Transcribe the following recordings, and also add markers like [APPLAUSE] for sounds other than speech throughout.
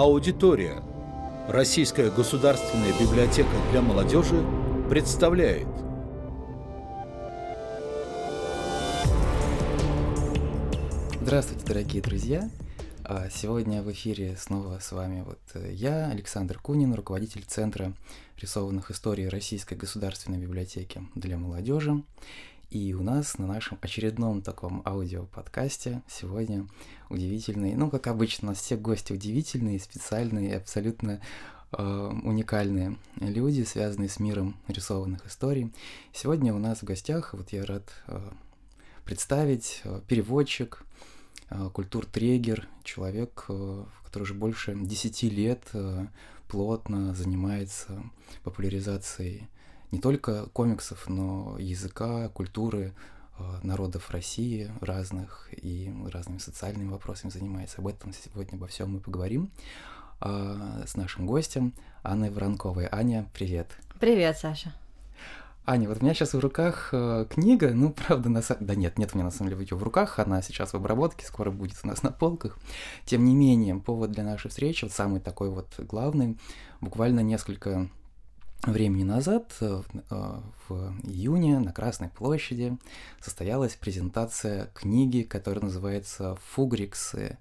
Аудитория. Российская государственная библиотека для молодежи представляет. Здравствуйте, дорогие друзья! А, Сегодня в эфире снова с вами вот э, я, Александр Кунин, руководитель Центра рисованных историй Российской государственной библиотеки для молодежи. И у нас на нашем очередном таком аудиоподкасте сегодня удивительный, ну, как обычно, у нас все гости удивительные, специальные, абсолютно э, уникальные люди, связанные с миром рисованных историй. Сегодня у нас в гостях, вот я рад э, представить, э, переводчик, э, культур-трегер, человек, э, который уже больше 10 лет э, плотно занимается популяризацией не только комиксов, но языка, культуры э, народов России разных и разными социальными вопросами занимается. Об этом сегодня обо всем мы поговорим э, с нашим гостем Анной Воронковой. Аня, привет. Привет, Саша. Аня, вот у меня сейчас в руках э, книга, ну, правда, на самом... Да нет, нет у меня на самом деле ее в руках, она сейчас в обработке, скоро будет у нас на полках. Тем не менее, повод для нашей встречи, вот самый такой вот главный, буквально несколько времени назад, э, э, в июне, на Красной площади, состоялась презентация книги, которая называется «Фугриксы.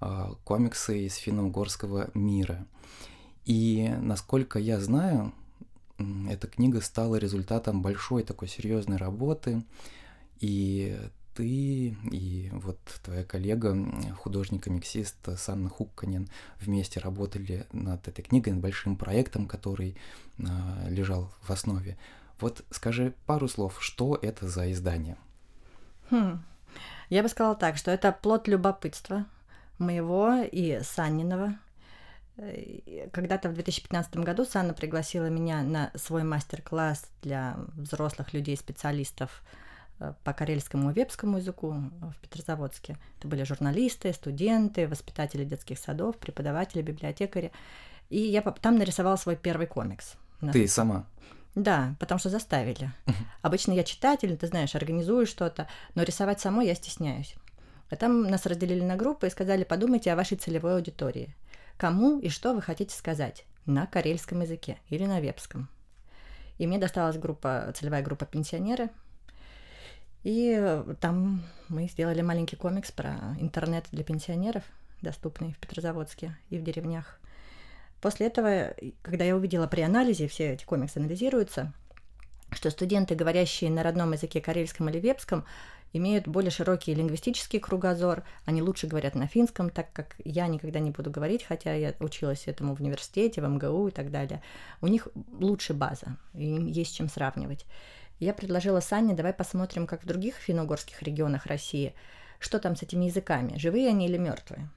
э, Комиксы из финно-угорского мира». И, насколько я знаю, эта книга стала результатом большой такой серьезной работы, и ты и вот твоя коллега, художник-комиксист Санна Хукканин вместе работали над этой книгой, над большим проектом, который а, лежал в основе. Вот скажи пару слов, что это за издание? Хм. Я бы сказала так, что это плод любопытства моего и Санниного. Э, Когда-то в 2015 году Санна пригласила меня на свой мастер-класс для взрослых людей, специалистов э, по карельскому и вепскому языку в Петрозаводске. Это были журналисты, студенты, воспитатели детских садов, преподаватели, библиотекари. И я там нарисовала свой первый комикс. Ты сама. Да, потому что заставили. Обычно я читатель, ты знаешь, организую что-то, но рисовать самой я стесняюсь. А там нас разделили на группы и сказали, подумайте о вашей целевой аудитории. Кому и что вы хотите сказать на карельском языке или на вепском. И мне досталась группа, целевая группа пенсионеры. И э, там мы сделали маленький комикс про интернет для пенсионеров, доступный в Петрозаводске и в деревнях. После этого, когда я увидела при анализе, все эти комиксы анализируются, что студенты, говорящие на родном языке карельском или вепском, имеют более широкий лингвистический кругозор, они лучше говорят на финском, так как я никогда не буду говорить, хотя я училась этому в университете, в МГУ и так далее. У них лучше база, им есть чем сравнивать. Я предложила Санне, давай посмотрим, как в других финно-угорских регионах России, что там с этими языками, живые они или мертвые.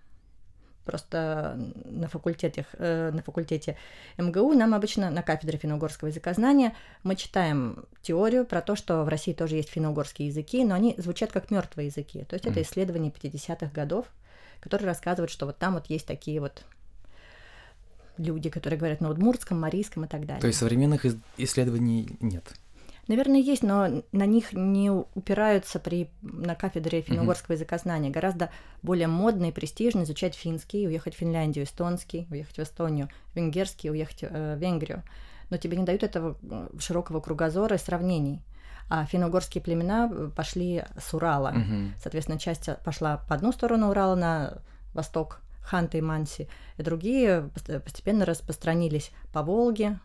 Просто на, факультетах, э, на факультете МГУ нам обычно на кафедре финно-угорского языкознания мы читаем теорию про то, что в России тоже есть финно-угорские языки, но они звучат как мертвые языки. То есть это Мгм. исследования 50-х годов, которые рассказывают, что вот там вот есть такие вот люди, которые говорят на удмуртском, марийском и так далее. То есть современных исследований нет. Наверное, есть, но на них не упираются при, на кафедре финно-угорского языкознания. Гораздо более модно и престижно изучать финский, уехать в Финляндию, эстонский, уехать в Эстонию, венгерский, уехать э, в Венгрию. Но тебе не дают этого э, широкого кругозора и сравнений. А финно-угорские племена э, пошли с Урала. Мгм. Соответственно, часть пошла по одну сторону Урала на восток, Ханты и Манси, и другие пост- постепенно распространились по Волге,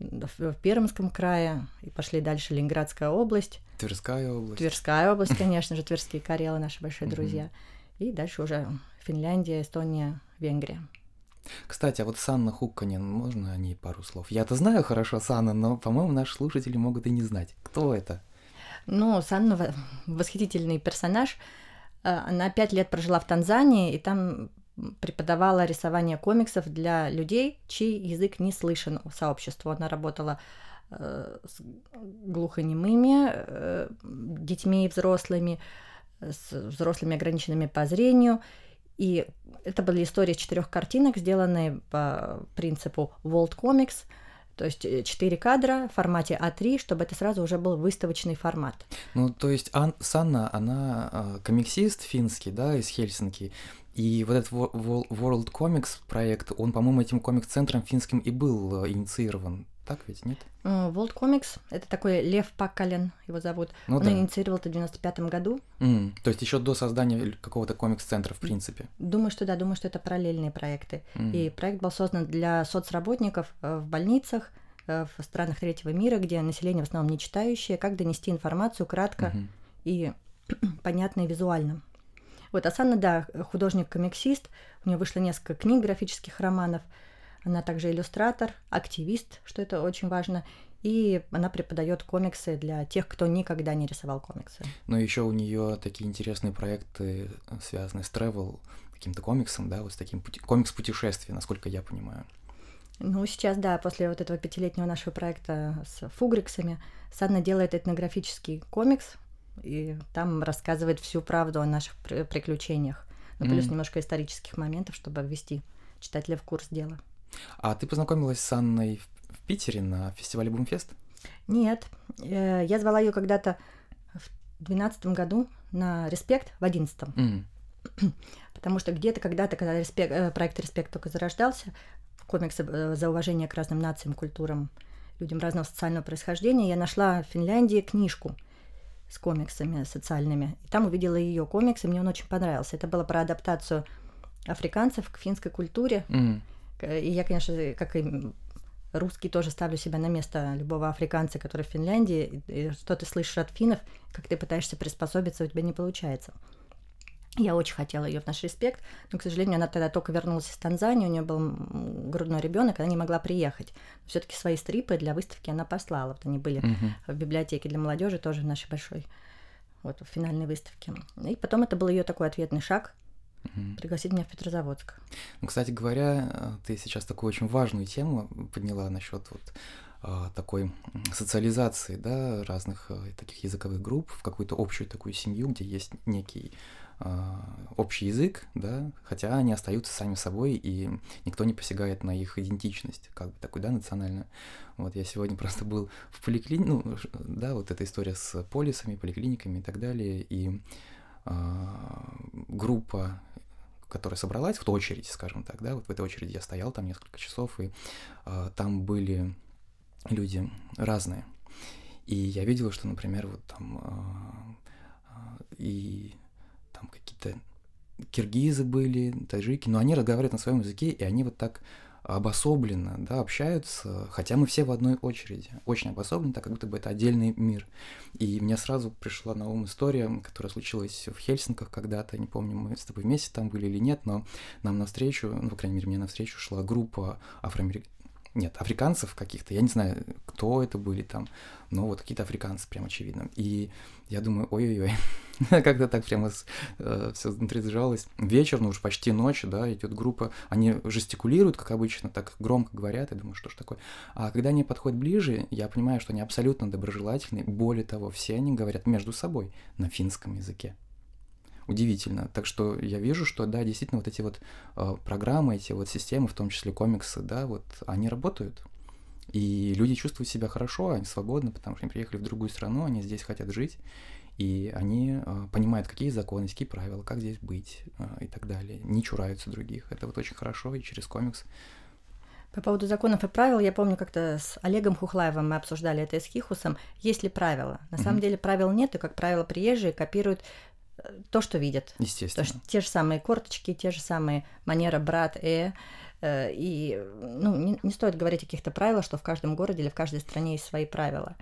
в Пермском крае, и пошли дальше Ленинградская область, Тверская область. Тверская область, [LAUGHS] конечно же, тверские карелы, наши большие друзья, и дальше уже Финляндия, Эстония, Венгрия. Кстати, а вот Санна Хукканин, можно о ней пару слов? Я-то знаю хорошо Санна, но, по-моему, наши слушатели могут и не знать. Кто это? Ну, Санна во- восхитительный персонаж. Э, Она пять лет прожила в Танзании, и там преподавала рисование комиксов для людей, чей язык не слышен сообществу. Она работала э, с глухонемыми э, детьми и взрослыми, с взрослыми ограниченными по зрению. И это были истории четырех картинок, сделанные по принципу World Comics. То есть 4 кадра в формате А3, чтобы это сразу уже был выставочный формат. Ну, то есть Ан- Санна, она э, комиксист финский, да, из Хельсинки. И вот этот World Comics проект, он, по-моему, этим комикс-центром финским и был э, инициирован. Так ведь, нет? World Comics — это такой Лев Паккален, его зовут. Ну, Он да. инициировал это в 95 году. М, то есть еще до создания какого-то комикс-центра, в принципе. Думаю, что да, думаю, что это параллельные проекты. М. И проект был создан для соцработников э, в больницах, э, в странах третьего мира, где население в основном не читающее, как донести информацию кратко Мгм. и [CLEARS THROAT] понятно и визуально. Вот Асана, да, художник-комиксист, у нее вышло несколько книг, графических романов. Она также иллюстратор, активист, что это очень важно. И она преподает комиксы для тех, кто никогда не рисовал комиксы. Но еще у нее такие интересные проекты, э, связанные с travel, каким-то комиксом, да, вот с таким пути- комикс-путешествия, насколько я понимаю. Ну, сейчас, да, после вот этого пятилетнего нашего проекта с фугриксами, Санна делает этнографический комикс, и там рассказывает всю правду о наших при- приключениях. Ну, плюс М. немножко исторических моментов, чтобы ввести читателя в курс дела. А ты познакомилась с Анной в, Питере на фестивале Бумфест? Нет, э, я звала ее когда-то в двенадцатом году на «Респект» в одиннадцатом, М, [CLEARS THROAT] потому что где-то когда-то, когда «Респект», э, проект «Респект» только зарождался, комиксы э, за уважение к разным нациям, культурам, людям разного социального происхождения, я нашла в Финляндии книжку с комиксами социальными. И там увидела ее комикс, и мне он очень понравился. Это было про адаптацию африканцев к финской культуре. К- И я, конечно, как и русский, тоже ставлю себя на место любого африканца, который в Финляндии. И что ты слышишь от финнов, как ты пытаешься приспособиться, у тебя не получается. Я очень хотела ее в наш респект, но, к сожалению, она тогда только вернулась из Танзании, у нее был грудной ребенок, она не могла приехать. Все-таки свои стрипы для выставки она послала. Вот они были Мгм. в библиотеке для молодежи, тоже в нашей большой вот, в финальной выставке. И потом это был ее такой ответный шаг Мгм. пригласить меня в Петрозаводск. Ну, кстати говоря, э, ты сейчас такую очень важную тему подняла насчет вот а, такой социализации, да, разных э, таких языковых групп в какую-то общую такую семью, где есть некий общий язык, да, хотя они остаются сами собой, и никто не посягает на их идентичность, как бы такую, да, национальную. Вот я сегодня [LAUGHS] просто был в поликлинике, ну, да, вот эта история с полисами, поликлиниками и так далее, и а, группа которая собралась, в очередь, скажем так, да, вот в этой очереди я стоял там несколько часов, и а, там были люди разные. И я видел, что, например, вот там а, а, и там какие-то киргизы были, таджики, но они разговаривают на своем языке, и они вот так обособленно, да, общаются, хотя мы все в одной очереди, очень обособленно, так как будто бы это отдельный мир. И мне сразу пришла на ум история, которая случилась в Хельсинках когда-то, не помню, мы с тобой вместе там были или нет, но нам навстречу, ну, по крайней мере, мне навстречу шла группа афроамериканцев, нет, африканцев каких-то, я не знаю, кто это были там, но вот какие-то африканцы, прям очевидно. И я думаю, ой-ой-ой, [LAUGHS] как-то так прямо все внутри сжалось. Вечер, ну уж почти ночь, да, идет группа, они жестикулируют, как обычно, так громко говорят, я думаю, что ж такое. А когда они подходят ближе, я понимаю, что они абсолютно доброжелательны, более того, все они говорят между собой на финском языке удивительно. Так что я вижу, что да, действительно вот эти вот э, программы, эти вот системы, в том числе комиксы, да, вот они работают. И люди чувствуют себя хорошо, они свободны, потому что они приехали в другую страну, они здесь хотят жить, и они э, понимают, какие законы, какие правила, как здесь быть э, и так далее. Не чураются других. Это вот очень хорошо, и через комикс по поводу законов и правил, я помню, как-то с Олегом Хухлаевым мы обсуждали это и с Хихусом. Есть ли правила? На mm-hmm. самом деле правил нет, и, как правило, приезжие копируют то, что видят. Естественно. То есть те же самые корточки, те же самые манера брат, э, э и ну, не, не стоит говорить о каких-то правилах, что в каждом городе или в каждой стране есть свои правила.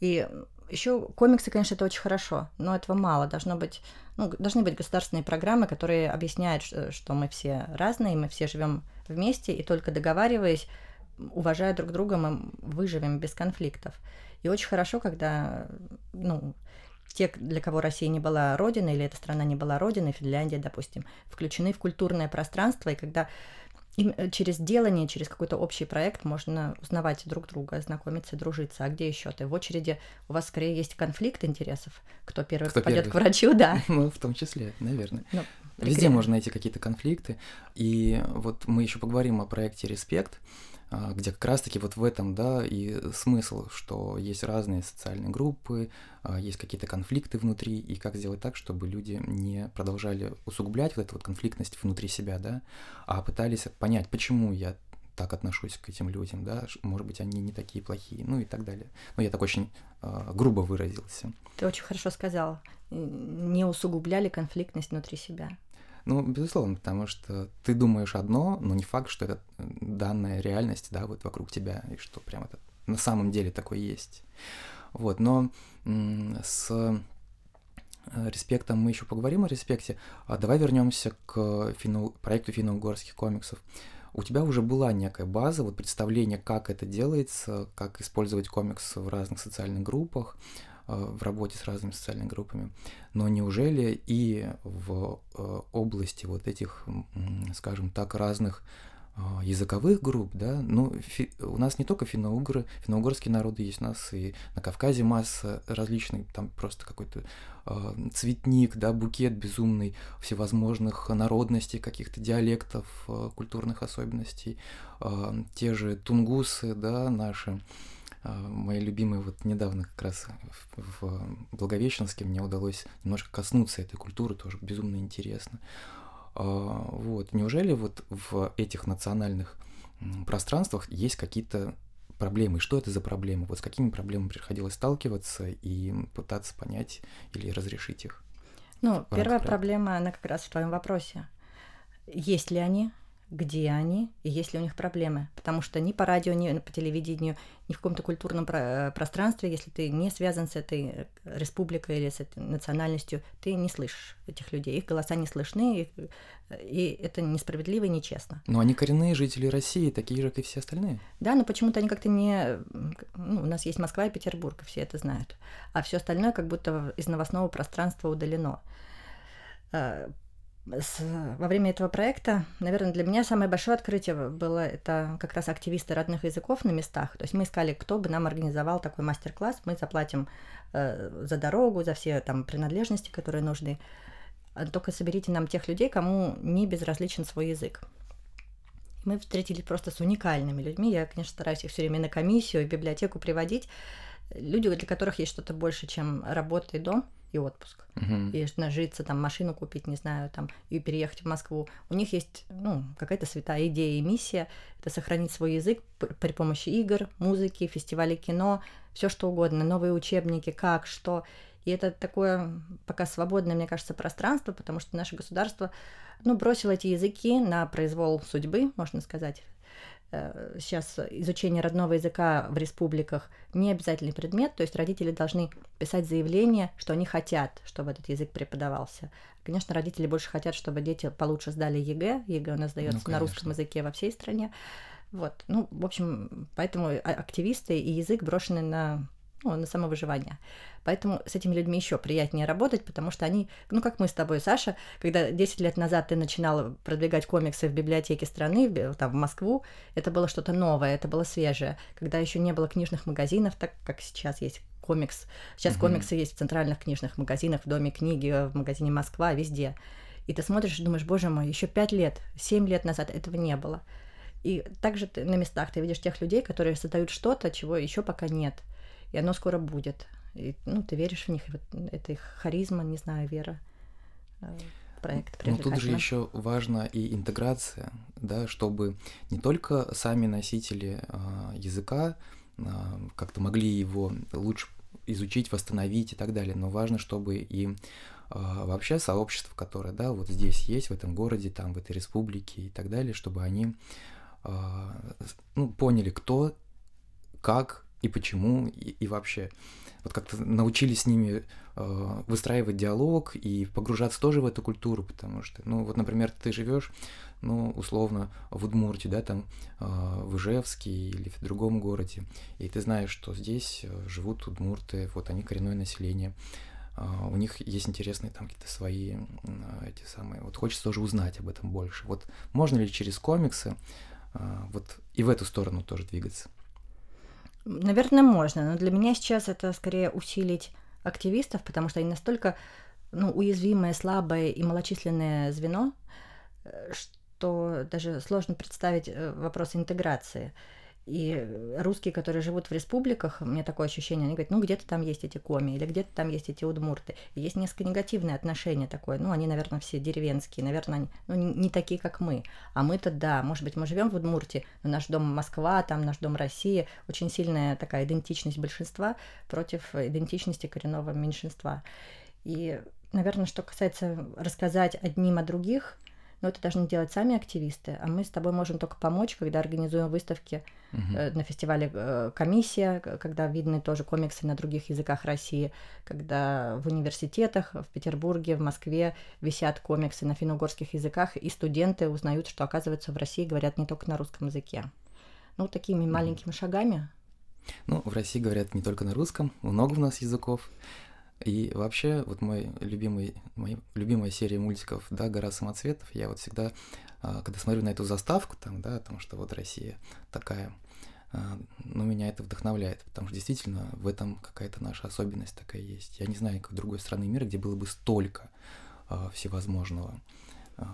И еще комиксы, конечно, это очень хорошо, но этого мало. Должно быть, ну, должны быть государственные программы, которые объясняют, что мы все разные, мы все живем вместе, и только договариваясь, уважая друг друга, мы выживем без конфликтов. И очень хорошо, когда, ну, те, для кого Россия не была родиной, или эта страна не была родиной, Финляндия, допустим, включены в культурное пространство, и когда им через делание, через какой-то общий проект можно узнавать друг друга, знакомиться, дружиться. А где еще ты? В очереди у вас скорее есть конфликт интересов. Кто первый Кто пойдет первый? к врачу, да. [LAUGHS] Ну, в том числе, наверное. Ну, Везде можно найти какие-то конфликты. И вот мы еще поговорим о проекте Респект. А, где как раз-таки вот в этом, да, и смысл, что есть разные социальные группы, а, есть какие-то конфликты внутри, и как сделать так, чтобы люди не продолжали усугублять вот эту вот конфликтность внутри себя, да, а пытались понять, почему я так отношусь к этим людям, да, может быть, они не такие плохие, ну и так далее. Ну, я так очень э, грубо выразился. Ты очень хорошо сказал. Не усугубляли конфликтность внутри себя. Ну, безусловно, потому что ты думаешь одно, но не факт, что это данная реальность, да, вот вокруг тебя, и что прям это на самом деле такое есть. Вот, но с э, респектом мы еще поговорим о респекте. А давай вернемся к финно, проекту финно-угорских комиксов. У тебя уже была некая база, вот представление, как это делается, как использовать комикс в разных социальных группах, Э, в работе с разными социальными группами. Но неужели и в э, области вот этих, скажем так, разных э, языковых групп, да, ну, фи, у нас не только финно-угры, финно-угорские народы есть у нас, и на Кавказе масса различных, там просто какой-то э, цветник, да, букет безумный всевозможных народностей, каких-то диалектов, э, культурных особенностей, э, те же тунгусы, да, наши, а, мои любимые, вот недавно как раз в, Благовещенске мне удалось немножко коснуться этой культуры, тоже безумно интересно. А, вот, неужели вот в этих национальных пространствах есть какие-то проблемы? Что это за проблемы? Вот с какими проблемами приходилось сталкиваться и пытаться понять или разрешить их? Ну, первая проблема, она как раз в твоем вопросе. Есть ли они? Где они и есть ли у них проблемы. Потому что ни по радио, ни по телевидению, ни в каком-то культурном э, пространстве, если ты не связан с этой э, республикой или с этой национальностью, ты не слышишь этих людей. Их голоса не слышны, и, и это несправедливо и нечестно. Но они коренные жители России, такие же, как и все остальные. Да, но почему-то они как-то не... Ну, у нас есть Москва и Петербург, все это знают. А все остальное как будто из новостного пространства удалено э, с, во время этого проекта, наверное, для меня самое большое открытие было это как раз активисты родных языков на местах. То есть мы искали, кто бы нам организовал такой мастер-класс. Мы заплатим э, за дорогу, за все там принадлежности, которые нужны. А только соберите нам тех людей, кому не безразличен свой язык. Мы встретились просто с уникальными людьми. Я, конечно, стараюсь их все время на комиссию, в библиотеку приводить. Люди, для которых есть что-то больше, чем работа и дом и отпуск. Uh-huh. И нажиться, там, машину купить, не знаю, там, и переехать в Москву. У них есть, ну, какая-то святая идея и миссия. Это сохранить свой язык при помощи игр, музыки, фестивалей кино, все что угодно, новые учебники, как, что. И это такое пока свободное, мне кажется, пространство, потому что наше государство, ну, бросило эти языки на произвол судьбы, можно сказать, сейчас изучение родного языка в республиках не обязательный предмет, то есть родители должны писать заявление, что они хотят, чтобы этот язык преподавался. Конечно, родители больше хотят, чтобы дети получше сдали ЕГЭ. ЕГЭ у нас дается ну, на русском языке во всей стране. Вот. Ну, в общем, поэтому а, активисты и язык брошены на ну, на самовыживание. Поэтому с этими людьми еще приятнее работать, потому что они, ну, как мы с тобой, Саша, когда 10 лет назад ты начинала продвигать комиксы в библиотеке страны, там, в Москву, это было что-то новое, это было свежее. Когда еще не было книжных магазинов, так как сейчас есть комикс. Сейчас угу. комиксы есть в центральных книжных магазинах, в Доме книги, в магазине Москва, везде. И ты смотришь и думаешь, боже мой, еще 5 лет, 7 лет назад этого не было. И также ты на местах ты видишь тех людей, которые создают что-то, чего еще пока нет и оно скоро будет. И, ну, ты веришь в них, и вот это их харизма, не знаю, вера э, проект Но тут же еще важна и интеграция, да, чтобы не только сами носители э, языка э, как-то могли его лучше изучить, восстановить и так далее, но важно, чтобы и э, вообще сообщество, которое, да, вот здесь есть, в этом городе, там, в этой республике и так далее, чтобы они э, ну, поняли, кто, как и почему, и, и вообще. Вот как-то научились с ними э, выстраивать диалог и погружаться тоже в эту культуру, потому что, ну, вот, например, ты живешь, ну, условно, в Удмуртии, да, там, э, в Ижевске или в другом городе, и ты знаешь, что здесь э, живут удмурты, вот они коренное население, э, у них есть интересные там какие-то свои эти самые, вот хочется тоже узнать об этом больше. Вот можно ли через комиксы э, вот и в эту сторону тоже двигаться? Наверное, можно, но для меня сейчас это скорее усилить активистов, потому что они настолько ну, уязвимое, слабое и малочисленное звено, э, что даже сложно представить э, вопрос интеграции. И русские, которые живут в республиках, у меня такое ощущение, они говорят, ну где-то там есть эти коми, или где-то там есть эти удмурты. И есть несколько негативное отношение такое. Ну, они, наверное, все деревенские, наверное, они ну, не, такие, как мы. А мы-то, да, может быть, мы живем в Удмуртии, но наш дом Москва, там наш дом Россия, очень сильная такая идентичность большинства против идентичности коренного меньшинства. И, наверное, что касается рассказать одним о других – но это должны делать сами активисты, а мы с тобой можем только помочь, когда организуем выставки угу. на фестивале э, «Комиссия», когда видны тоже комиксы на других языках России, когда в университетах в Петербурге, в Москве висят комиксы на финно-угорских языках, и студенты узнают, что, оказывается, в России говорят не только на русском языке. Ну, такими маленькими шагами. Ну, в России говорят не только на русском, много у нас языков. И вообще, вот мой любимый, моя любимая серия мультиков, да, «Гора самоцветов», я вот всегда, а, когда смотрю на эту заставку, там, да, о том, что вот Россия такая, а, ну, меня это вдохновляет, потому что действительно в этом какая-то наша особенность такая есть. Я не знаю никакой другой страны мира, где было бы столько а, всевозможного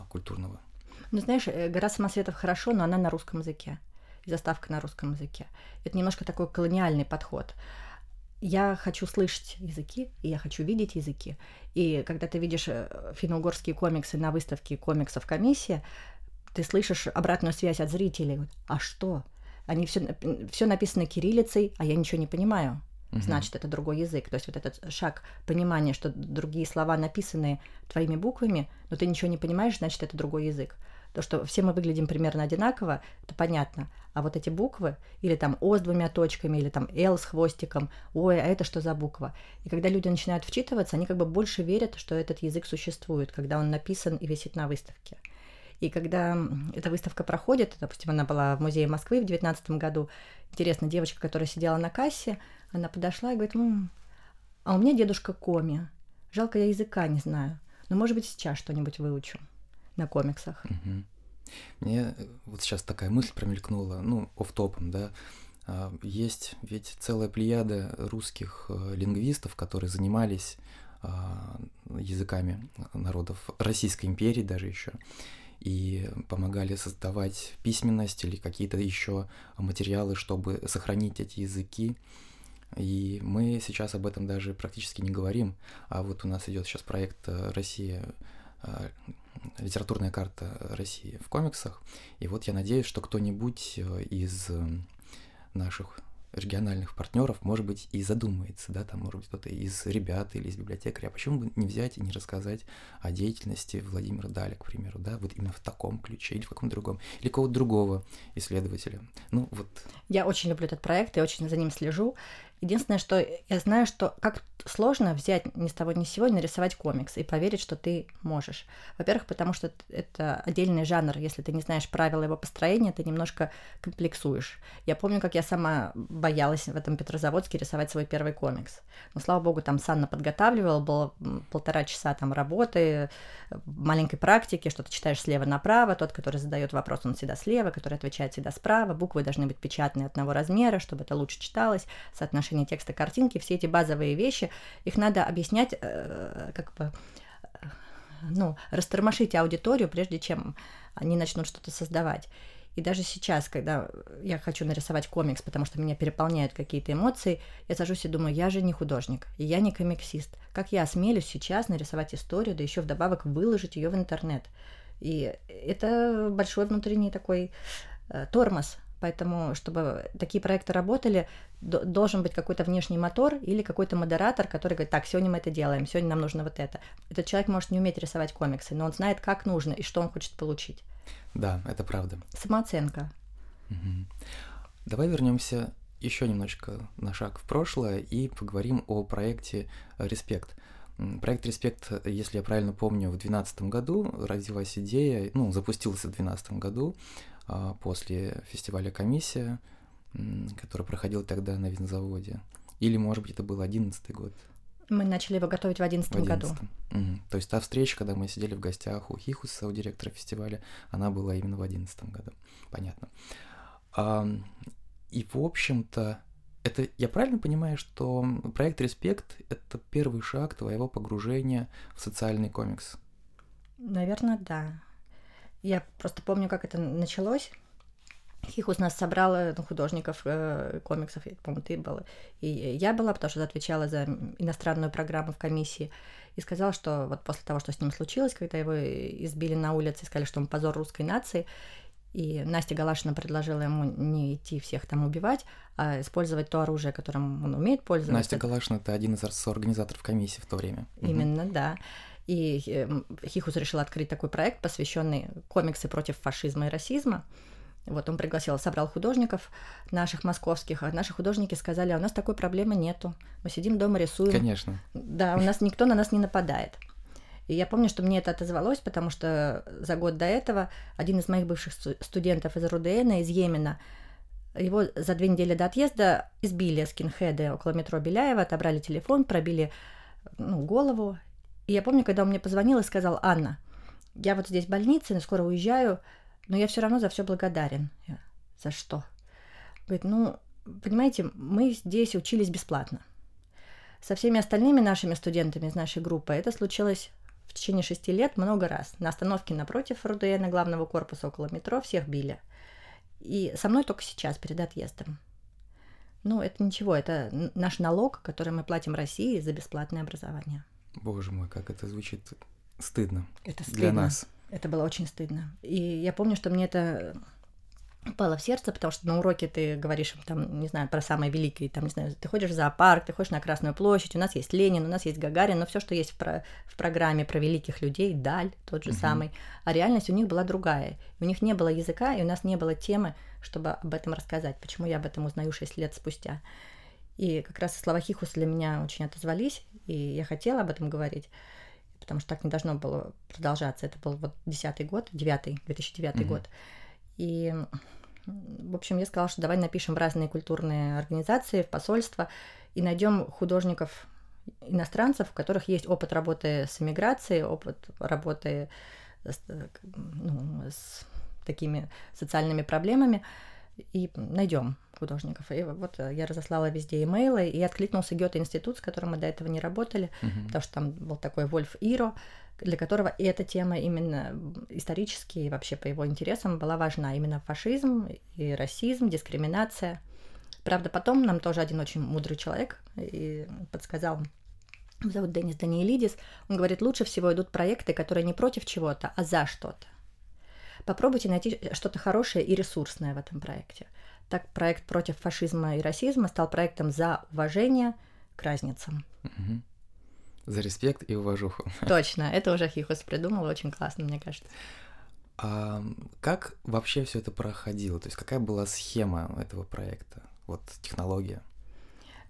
культурного. Ну, знаешь, э, «Гора самоцветов» хорошо, но она на русском языке. Заставка на русском языке. Это немножко такой колониальный подход я хочу слышать языки, и я хочу видеть языки. И когда ты видишь э, финно-угорские комиксы на выставке комиксов комиссия, ты слышишь обратную связь от зрителей. А что? Они все, все написано кириллицей, а я ничего не понимаю. Значит, это другой язык. То есть вот этот шаг понимания, что другие слова написаны твоими буквами, но ты ничего не понимаешь, значит, это другой язык. То, что все мы выглядим примерно одинаково, это понятно. А вот эти буквы, или там О с двумя точками, или там Л с хвостиком, ой, а это что за буква? И когда люди начинают вчитываться, они как бы больше верят, что этот язык существует, когда он написан и висит на выставке. И когда эта выставка проходит, допустим, она была в музее Москвы в 2019 году, интересно, девочка, которая сидела на кассе, она подошла и говорит, М, а у меня дедушка Коми, жалко, я языка не знаю, но, может быть, сейчас что-нибудь выучу на комиксах. Мне э, вот сейчас такая мысль промелькнула, ну, оф-топом, да, а, есть ведь целая плеяда русских э, лингвистов, которые занимались а, языками народов Российской империи даже еще и помогали создавать письменность или какие-то еще материалы, чтобы сохранить эти языки. И мы сейчас об этом даже практически не говорим. А вот у нас идет сейчас проект э, Россия литературная карта России в комиксах. И вот я надеюсь, что кто-нибудь э, из э, наших региональных партнеров, может быть, и задумается, да, там, может быть, кто-то из ребят или из библиотекаря, а почему бы не взять и не рассказать о деятельности Владимира Даля, к примеру, да, вот именно в таком ключе или в каком-то другом, или кого-то другого исследователя. Ну, вот. Я очень люблю этот проект, я очень за ним слежу, Единственное, что я знаю, что как сложно взять ни с того ни с сего нарисовать комикс и поверить, что ты можешь. Во-первых, потому что это отдельный жанр. Если ты не знаешь правила его построения, ты немножко комплексуешь. Я помню, как я сама боялась в этом Петрозаводске рисовать свой первый комикс. Но, слава богу, там Санна подготавливала, было полтора часа там работы, маленькой практики, что ты читаешь слева направо, тот, который задает вопрос, он всегда слева, который отвечает всегда справа, буквы должны быть печатные одного размера, чтобы это лучше читалось, соотношение соотношение текста картинки, все эти базовые вещи, их надо объяснять э, как бы э, ну, растормошить аудиторию, прежде чем они начнут что-то создавать. И даже сейчас, когда я хочу нарисовать комикс, потому что меня переполняют какие-то эмоции, я сажусь и думаю, я же не художник, и я не комиксист. Как я осмелюсь сейчас нарисовать историю, да еще вдобавок выложить ее в интернет? И это большой внутренний такой э, тормоз Поэтому, чтобы такие проекты работали, должен быть какой-то внешний мотор или какой-то модератор, который говорит, так, сегодня мы это делаем, сегодня нам нужно вот это. Этот человек может не уметь рисовать комиксы, но он знает, как нужно и что он хочет получить. Да, это правда. Самооценка. Угу. Давай вернемся еще немножечко на шаг в прошлое и поговорим о проекте «Респект». Проект «Респект», если я правильно помню, в 2012 году родилась идея, ну, запустился в 2012 году, после фестиваля «Комиссия», который проходил тогда на винзаводе. Или, может быть, это был одиннадцатый год. Мы начали его готовить в одиннадцатом году. Угу. То есть та встреча, когда мы сидели в гостях у Хихуса, у директора фестиваля, она была именно в одиннадцатом году. Понятно. А, и, в общем-то, это я правильно понимаю, что проект «Респект» — это первый шаг твоего погружения в социальный комикс? Наверное, да. Я просто помню, как это началось. Хихус нас собрал э, ну, художников э, комиксов, по-моему, ты была, и я была, потому что отвечала за иностранную программу в комиссии, и сказала, что вот после того, что с ним случилось, когда его избили на улице, сказали, что он позор русской нации, и Настя Галашина предложила ему не идти всех там убивать, а использовать то оружие, которым он умеет пользоваться. Настя Галашина — это один из организаторов комиссии в то время. Именно, угу. да. И э, Хихус решил открыть такой проект, посвященный комиксы против фашизма и расизма. Вот он пригласил, собрал художников наших московских, а наши художники сказали, а у нас такой проблемы нету. Мы сидим дома, рисуем. Конечно. Да, у нас никто на нас не нападает. И я помню, что мне это отозвалось, потому что за год до этого один из моих бывших студентов из РУДН, из Йемена, его за две недели до отъезда избили скинхеды около метро Беляева, отобрали телефон, пробили ну, голову. И я помню, когда он мне позвонил и сказал, Анна, я вот здесь в больнице, но скоро уезжаю, но я все равно за все благодарен. Я, за что? Говорит, ну, понимаете, мы здесь учились бесплатно. Со всеми остальными нашими студентами из нашей группы это случилось в течение шести лет много раз. На остановке напротив РУДН главного корпуса около метро всех били. И со мной только сейчас, перед отъездом. Ну, это ничего, это наш налог, который мы платим России за бесплатное образование. Боже мой, как это звучит стыдно. Это стыдно. Для нас. Это было очень стыдно. И я помню, что мне это упало в сердце, потому что на уроке ты говоришь там, не знаю, про самые великие, там, не знаю, ты ходишь в зоопарк, ты ходишь на Красную площадь, у нас есть Ленин, у нас есть Гагарин, но все, что есть в, про, в программе про великих людей, Даль, тот же uh-huh. самый, а реальность у них была другая. У них не было языка, и у нас не было темы, чтобы об этом рассказать. Почему я об этом узнаю 6 лет спустя? И как раз слова Хихуса для меня очень отозвались, и я хотела об этом говорить потому что так не должно было продолжаться. Это был вот десятый год, девятый, 2009 mm-hmm. год. И, в общем, я сказала, что давай напишем в разные культурные организации, в посольства, и найдем художников иностранцев, у которых есть опыт работы с эмиграцией, опыт работы с, ну, с такими социальными проблемами, и найдем художников. И вот э, я разослала везде имейлы, и откликнулся Гёте-институт, с которым мы до этого не работали, uh-huh. потому что там был такой Вольф Иро, для которого эта тема именно исторически и вообще по его интересам была важна. Именно фашизм и расизм, дискриминация. Правда, потом нам тоже один очень мудрый человек и подсказал, зовут Денис Даниэлидис, он говорит, лучше всего идут проекты, которые не против чего-то, а за что-то. Попробуйте найти что-то хорошее и ресурсное в этом проекте. Так проект против фашизма и расизма стал проектом за уважение к разницам. Угу. За респект и уважуху. [LAUGHS] Точно, это уже Хихус придумал, очень классно, мне кажется. А как вообще все это проходило? То есть какая была схема этого проекта? Вот технология?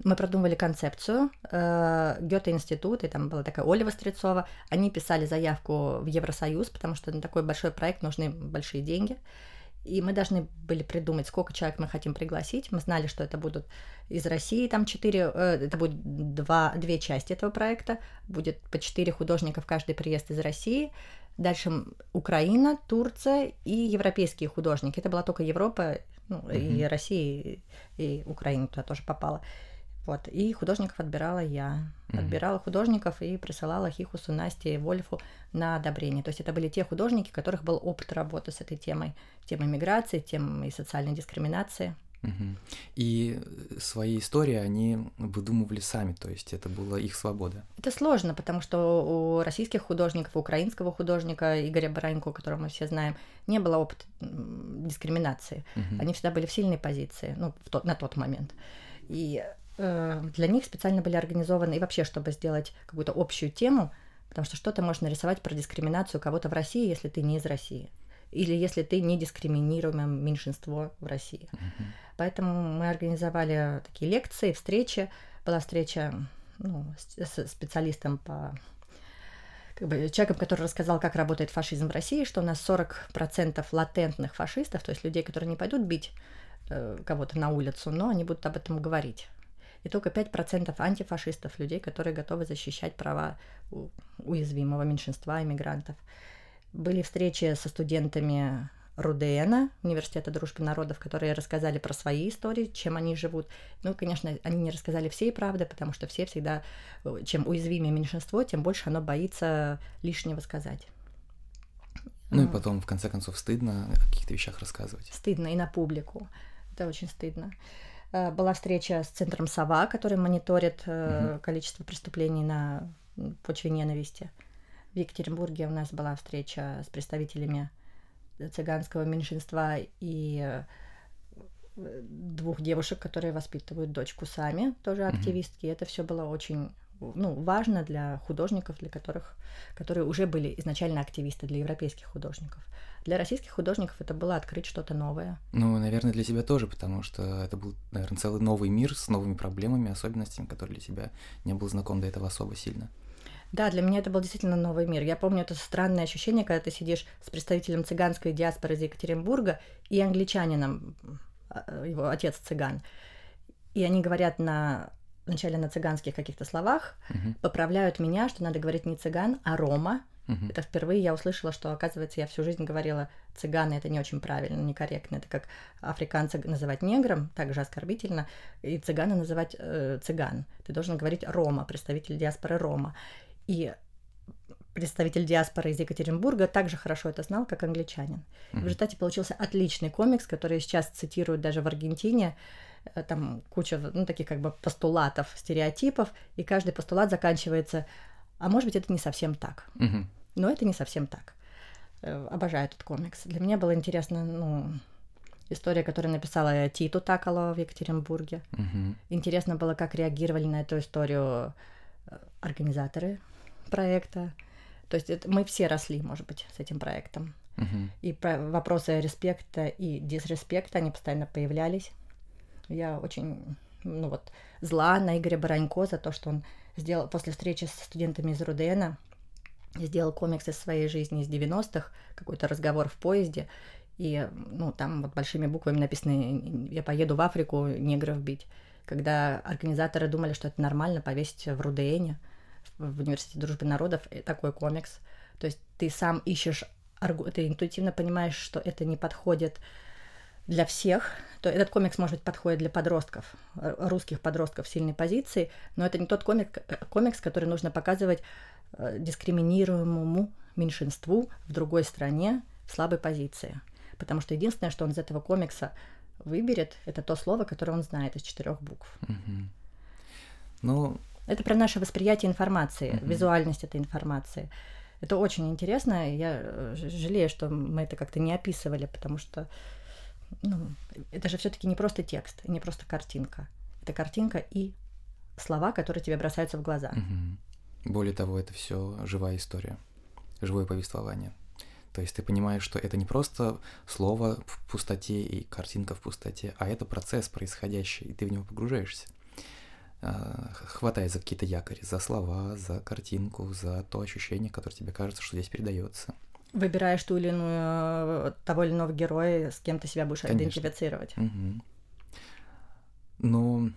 Мы продумывали концепцию. Э, Гёте-институт, и там была такая Оля Вострецова, они писали заявку в Евросоюз, потому что на такой большой проект нужны большие деньги. И мы должны были придумать, сколько человек мы хотим пригласить. Мы знали, что это будут из России, там четыре, э, это будет два, две части этого проекта. Будет по четыре художника в каждый приезд из России. Дальше Украина, Турция и европейские художники. Это была только Европа, ну, mm-hmm. и Россия, и Украина туда тоже попала. Вот. И художников отбирала я. Mm-hmm. Отбирала художников и присылала Хихусу, Насте и Вольфу на одобрение. То есть это были те художники, у которых был опыт работы с этой темой. Темой миграции, темой социальной дискриминации. Угу. И свои истории они выдумывали сами, то есть это была их свобода. Это сложно, потому что у российских художников, у украинского художника Игоря Баранько, которого мы все знаем, не было опыта дискриминации. Угу. Они всегда были в сильной позиции, ну, в тот, на тот момент. И для них специально были организованы и вообще, чтобы сделать какую-то общую тему, потому что что-то можно рисовать про дискриминацию кого-то в России, если ты не из России, или если ты не дискриминируемое меньшинство в России. Uh-huh. Поэтому мы организовали такие лекции, встречи. Была встреча ну, с специалистом по как бы, человеком, который рассказал, как работает фашизм в России, что у нас 40% латентных фашистов, то есть людей, которые не пойдут бить э, кого-то на улицу, но они будут об этом говорить и только 5% антифашистов, людей, которые готовы защищать права уязвимого меньшинства иммигрантов. Были встречи со студентами Рудена, Университета дружбы народов, которые рассказали про свои истории, чем они живут. Ну, конечно, они не рассказали всей правды, потому что все всегда, чем уязвимее меньшинство, тем больше оно боится лишнего сказать. Ну и потом, в конце концов, стыдно о каких-то вещах рассказывать. Стыдно и на публику. Это очень стыдно. Э, Была встреча с центром СОВА, который мониторит э, Мгм. количество преступлений на почве ненависти. В Екатеринбурге у нас была встреча с представителями цыганского меньшинства и э, двух девушек, которые воспитывают дочку сами, тоже активистки. Это все было очень ну, важно для художников, для которых, которые уже были изначально активисты, для европейских художников. Для российских художников это было открыть что-то новое. Ну, наверное, для тебя тоже, потому что это был, наверное, целый новый мир с новыми проблемами, особенностями, который для тебя не был знаком до этого особо сильно. Да, для меня это был действительно новый мир. Я помню это странное ощущение, когда ты сидишь с представителем цыганской диаспоры из Екатеринбурга и англичанином, а, его отец цыган. И они говорят на вначале на цыганских каких-то словах, Мгм, поправляют меня, что надо говорить не цыган, а рома. мгм. Это впервые я услышала, что, оказывается, я всю жизнь говорила цыганы, это не очень правильно, некорректно. Это как африканца называть негром, также оскорбительно, и цыгана называть э, цыган. Ты должен говорить рома, представитель диаспоры рома. И представитель диаспоры из Екатеринбурга также хорошо это знал, как англичанин. В Мгм. результате получился отличный комикс, который сейчас цитируют даже в Аргентине. Э, Там куча, ну, таких как бы постулатов, стереотипов, и каждый постулат заканчивается, а может быть, это не совсем так. Мгм. Но это не совсем так. Э, Обожаю этот комикс. Для меня было интересно, ну, история, которую написала Титу Такало в Екатеринбурге. Мгм. Интересно было, как реагировали на эту историю э, организаторы проекта. То есть это- мы все росли, может быть, с этим проектом. Мгм. И про- вопросы респекта и дисреспекта, они постоянно появлялись. Я очень, ну вот, зла на Игоря Баранько за то, что он сделал после встречи с студентами из Рудена, сделал комикс из своей жизни из 90-х, какой-то разговор в поезде, и, ну, там вот большими буквами написано «Я поеду в Африку негров бить». Когда организаторы думали, что это нормально повесить в Рудене, в Университете дружбы народов, э, такой комикс. То есть ты сам ищешь, ты интуитивно понимаешь, что это не подходит для всех, то этот комикс, может быть, подходит для подростков, р- русских подростков сильной позиции, но это не тот комик, э, комикс, который нужно показывать э, дискриминируемому меньшинству в другой стране в слабой позиции. Потому что единственное, что он из этого комикса выберет, это то слово, которое он знает из четырех букв. Ну, Это про наше восприятие информации, Мгм. визуальность этой информации. Это очень интересно. Я э, жалею, что мы это как-то не описывали, потому что ну, это же все-таки не просто текст, не просто картинка. Это картинка и слова, которые тебе бросаются в глаза. Мгм. Более того, это все живая история, живое повествование. То есть ты понимаешь, что это не просто слово в пустоте и картинка в пустоте, а это процесс происходящий, и ты в него погружаешься. А, Хватая за какие-то якори, за слова, за картинку, за то ощущение, которое тебе кажется, что здесь передается. Выбираешь ту или иную, э, того или иного героя, с кем ты себя будешь Конечно. идентифицировать. Мгм. Но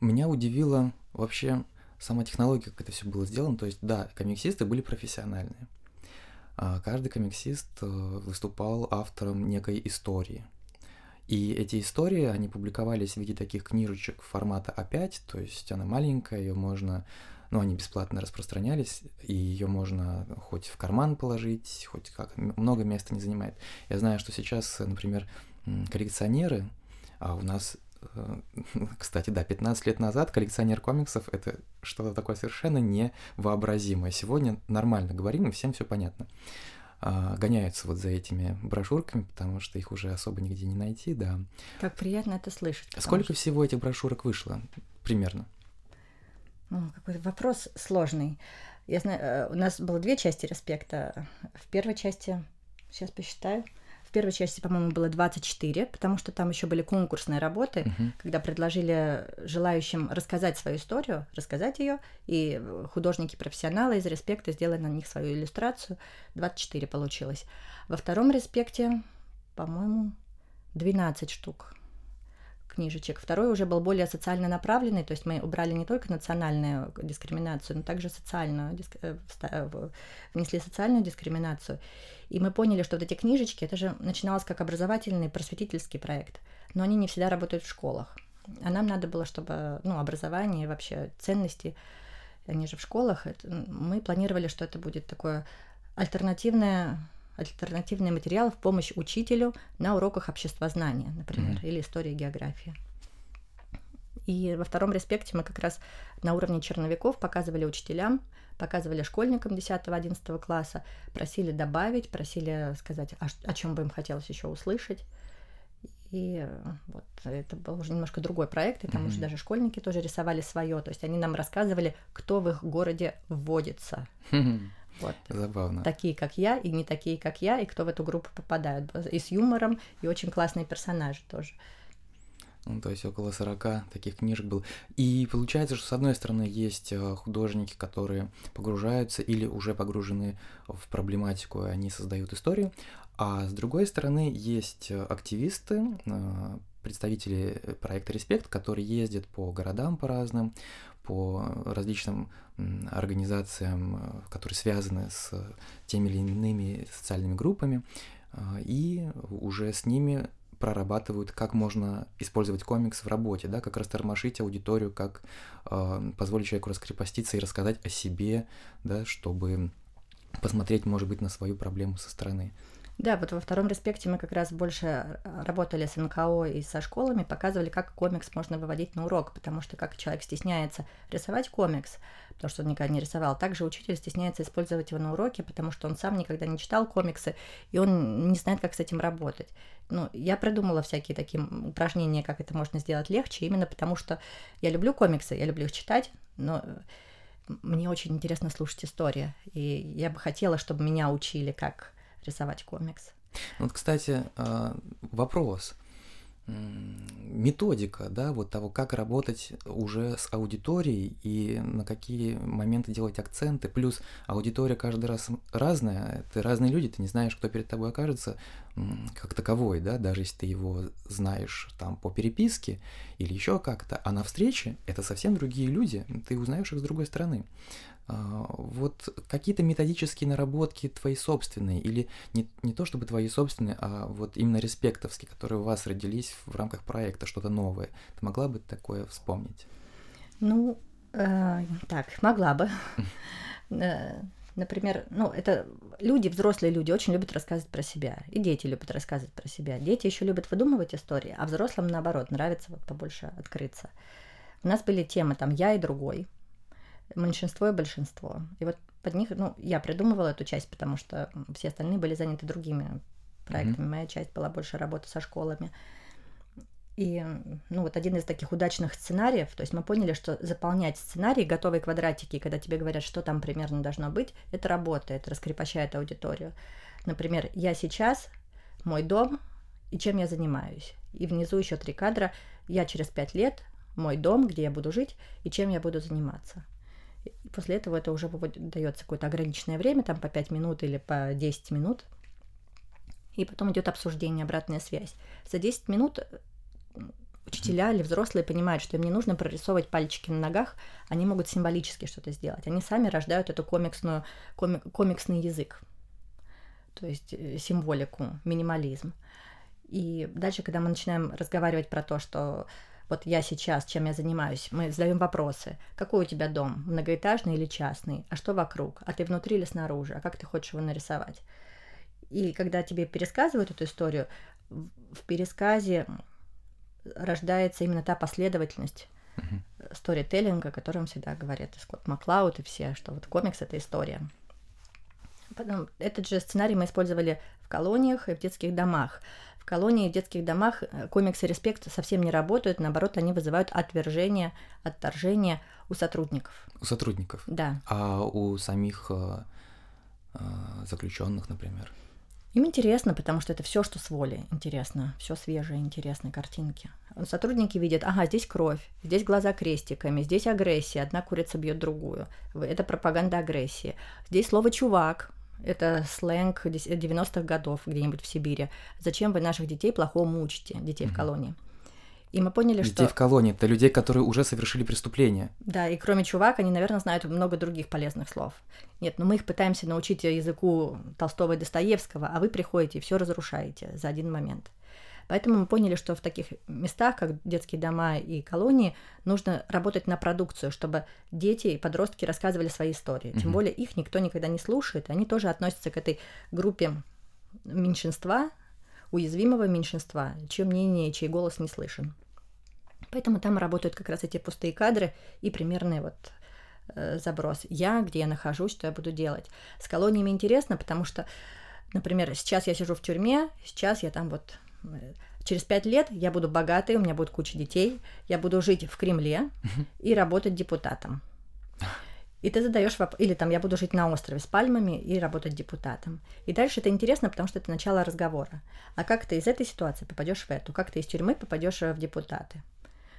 меня удивила вообще сама технология, как это все было сделано. То есть, да, комиксисты были профессиональные. А Каждый комиксист э, выступал автором некой истории. И эти истории, они публиковались в виде таких книжечек формата А5, то есть она маленькая, ее можно, ну, они бесплатно распространялись, и ее можно хоть в карман положить, хоть как, много места не занимает. Я знаю, что сейчас, например, коллекционеры, а у нас, э, [LAUGHS] кстати, да, 15 лет назад коллекционер комиксов это что-то такое совершенно невообразимое. Сегодня нормально говорим, и всем все понятно. А, Гоняются вот за этими брошюрками, потому что их уже особо нигде не найти, да. Как приятно это слышать. Сколько что- всего этих брошюрок вышло? Примерно. Ну, какой вопрос сложный. Я знаю, э, у нас было две части респекта. В первой части, сейчас посчитаю, в первой части, по-моему, было 24, потому что там еще были конкурсные работы, Мгм. когда предложили желающим рассказать свою историю, рассказать ее, и художники-профессионалы из респекта сделали на них свою иллюстрацию. 24 получилось. Во втором респекте, по-моему, 12 штук книжечек. Второй уже был более социально направленный, то есть мы убрали не только национальную дискриминацию, но также социальную, э, э, внесли социальную дискриминацию. И мы поняли, что вот эти книжечки, это же начиналось как образовательный, просветительский проект, но они не всегда работают в школах. А нам надо было, чтобы ну, образование и вообще ценности, они же в школах, мы планировали, что это будет такое альтернативное альтернативный материал в помощь учителю на уроках обществознания, например, mm-hmm. или истории и географии. И во втором респекте мы как раз на уровне черновиков показывали учителям, показывали школьникам 10-11 класса, просили добавить, просили сказать, о, о чем бы им хотелось еще услышать. И вот это был уже немножко другой проект, и там mm-hmm. уже даже школьники тоже рисовали свое. То есть они нам рассказывали, кто в их городе вводится. Mm-hmm. Вот. Забавно. Такие, как я, и не такие, как я, и кто в эту группу попадают. И с юмором, и очень классные персонажи тоже. Ну, то есть около 40 таких книжек было. И получается, что с одной стороны есть э, художники, которые погружаются или уже погружены в проблематику, и они создают историю, а с другой стороны есть э, активисты, э, представители проекта «Респект», которые ездят по городам по разным, по различным организациям, которые связаны с теми или иными социальными группами, и уже с ними прорабатывают, как можно использовать комикс в работе, да, как растормошить аудиторию, как э, позволить человеку раскрепоститься и рассказать о себе, да, чтобы посмотреть, может быть, на свою проблему со стороны. Да, вот во втором респекте мы как раз больше работали с НКО и со школами, показывали, как комикс можно выводить на урок, потому что как человек стесняется рисовать комикс, потому что он никогда не рисовал, также учитель стесняется использовать его на уроке, потому что он сам никогда не читал комиксы, и он не знает, как с этим работать. Ну, я придумала всякие такие упражнения, как это можно сделать легче, именно потому что я люблю комиксы, я люблю их читать, но мне очень интересно слушать истории, и я бы хотела, чтобы меня учили, как рисовать комикс. Вот, кстати, а, вопрос. Методика, да, вот того, как работать уже с аудиторией и на какие моменты делать акценты. Плюс аудитория каждый раз разная, ты разные люди, ты не знаешь, кто перед тобой окажется как таковой, да, даже если ты его знаешь там по переписке или еще как-то, а на встрече это совсем другие люди, ты узнаешь их с другой стороны. А, вот какие-то методические наработки твои собственные, или не, не то чтобы твои собственные, а вот именно респектовские, которые у вас родились в рамках проекта, что-то новое. Ты могла бы такое вспомнить? Ну, э, так, могла бы. Э, например, ну, это люди, взрослые люди, очень любят рассказывать про себя. И дети любят рассказывать про себя. Дети еще любят выдумывать истории, а взрослым, наоборот, нравится вот побольше открыться. У нас были темы там «я и другой», меньшинство и большинство. И вот под них, ну, я придумывала эту часть, потому что все остальные были заняты другими проектами. Mm-hmm. Моя часть была больше работы со школами. И, ну, вот один из таких удачных сценариев, то есть мы поняли, что заполнять сценарий, готовые квадратики, когда тебе говорят, что там примерно должно быть, это работает, раскрепощает аудиторию. Например, я сейчас, мой дом и чем я занимаюсь. И внизу еще три кадра, я через пять лет, мой дом, где я буду жить и чем я буду заниматься. После этого это уже дается какое-то ограниченное время, там по 5 минут или по 10 минут. И потом идет обсуждение, обратная связь. За 10 минут э, учителя или взрослые понимают, что им не нужно прорисовывать пальчики на ногах, они могут символически что-то сделать. Они сами рождают эту комиксную, коми, комиксный язык, то есть э, символику, минимализм. И дальше, когда мы начинаем разговаривать про то, что вот я сейчас, чем я занимаюсь, мы задаем вопросы. Какой у тебя дом, многоэтажный или частный? А что вокруг? А ты внутри или снаружи? А как ты хочешь его нарисовать? И когда тебе пересказывают эту историю, в пересказе рождается именно та последовательность uh-huh. сторителлинга, о котором всегда говорят и Скотт Маклауд, и все, что вот комикс — это история. Потом, этот же сценарий мы использовали в колониях и в детских домах. В колонии и детских домах э, комиксы «Респект» совсем не работают, наоборот, они вызывают отвержение, отторжение у сотрудников. У сотрудников? Да. А у самих э, э, заключенных, например? Им интересно, потому что это все, что с воли интересно, все свежее, интересные картинки. Сотрудники видят, ага, здесь кровь, здесь глаза крестиками, здесь агрессия, одна курица бьет другую. Это пропаганда агрессии. Здесь слово чувак, это сленг 90-х годов где-нибудь в Сибири. Зачем вы наших детей плохому учите, детей mm-hmm. в колонии? И мы поняли, людей что... Людей в колонии, это людей, которые уже совершили преступление. Да, и кроме чувак, они, наверное, знают много других полезных слов. Нет, но мы их пытаемся научить языку Толстого и Достоевского, а вы приходите и все разрушаете за один момент. Поэтому мы поняли, что в таких местах, как детские дома и колонии, нужно работать на продукцию, чтобы дети и подростки рассказывали свои истории. Тем более их никто никогда не слушает, они тоже относятся к этой группе меньшинства, уязвимого меньшинства, чье мнение, чей голос не слышен. Поэтому там работают как раз эти пустые кадры и примерный вот э, заброс. Я, где я нахожусь, что я буду делать. С колониями интересно, потому что, например, сейчас я сижу в тюрьме, сейчас я там вот через пять лет я буду богатой, у меня будет куча детей, я буду жить в Кремле и работать депутатом. И ты задаешь вопрос, или там я буду жить на острове с пальмами и работать депутатом. И дальше это интересно, потому что это начало разговора. А как ты из этой ситуации попадешь в эту? Как ты из тюрьмы попадешь в депутаты?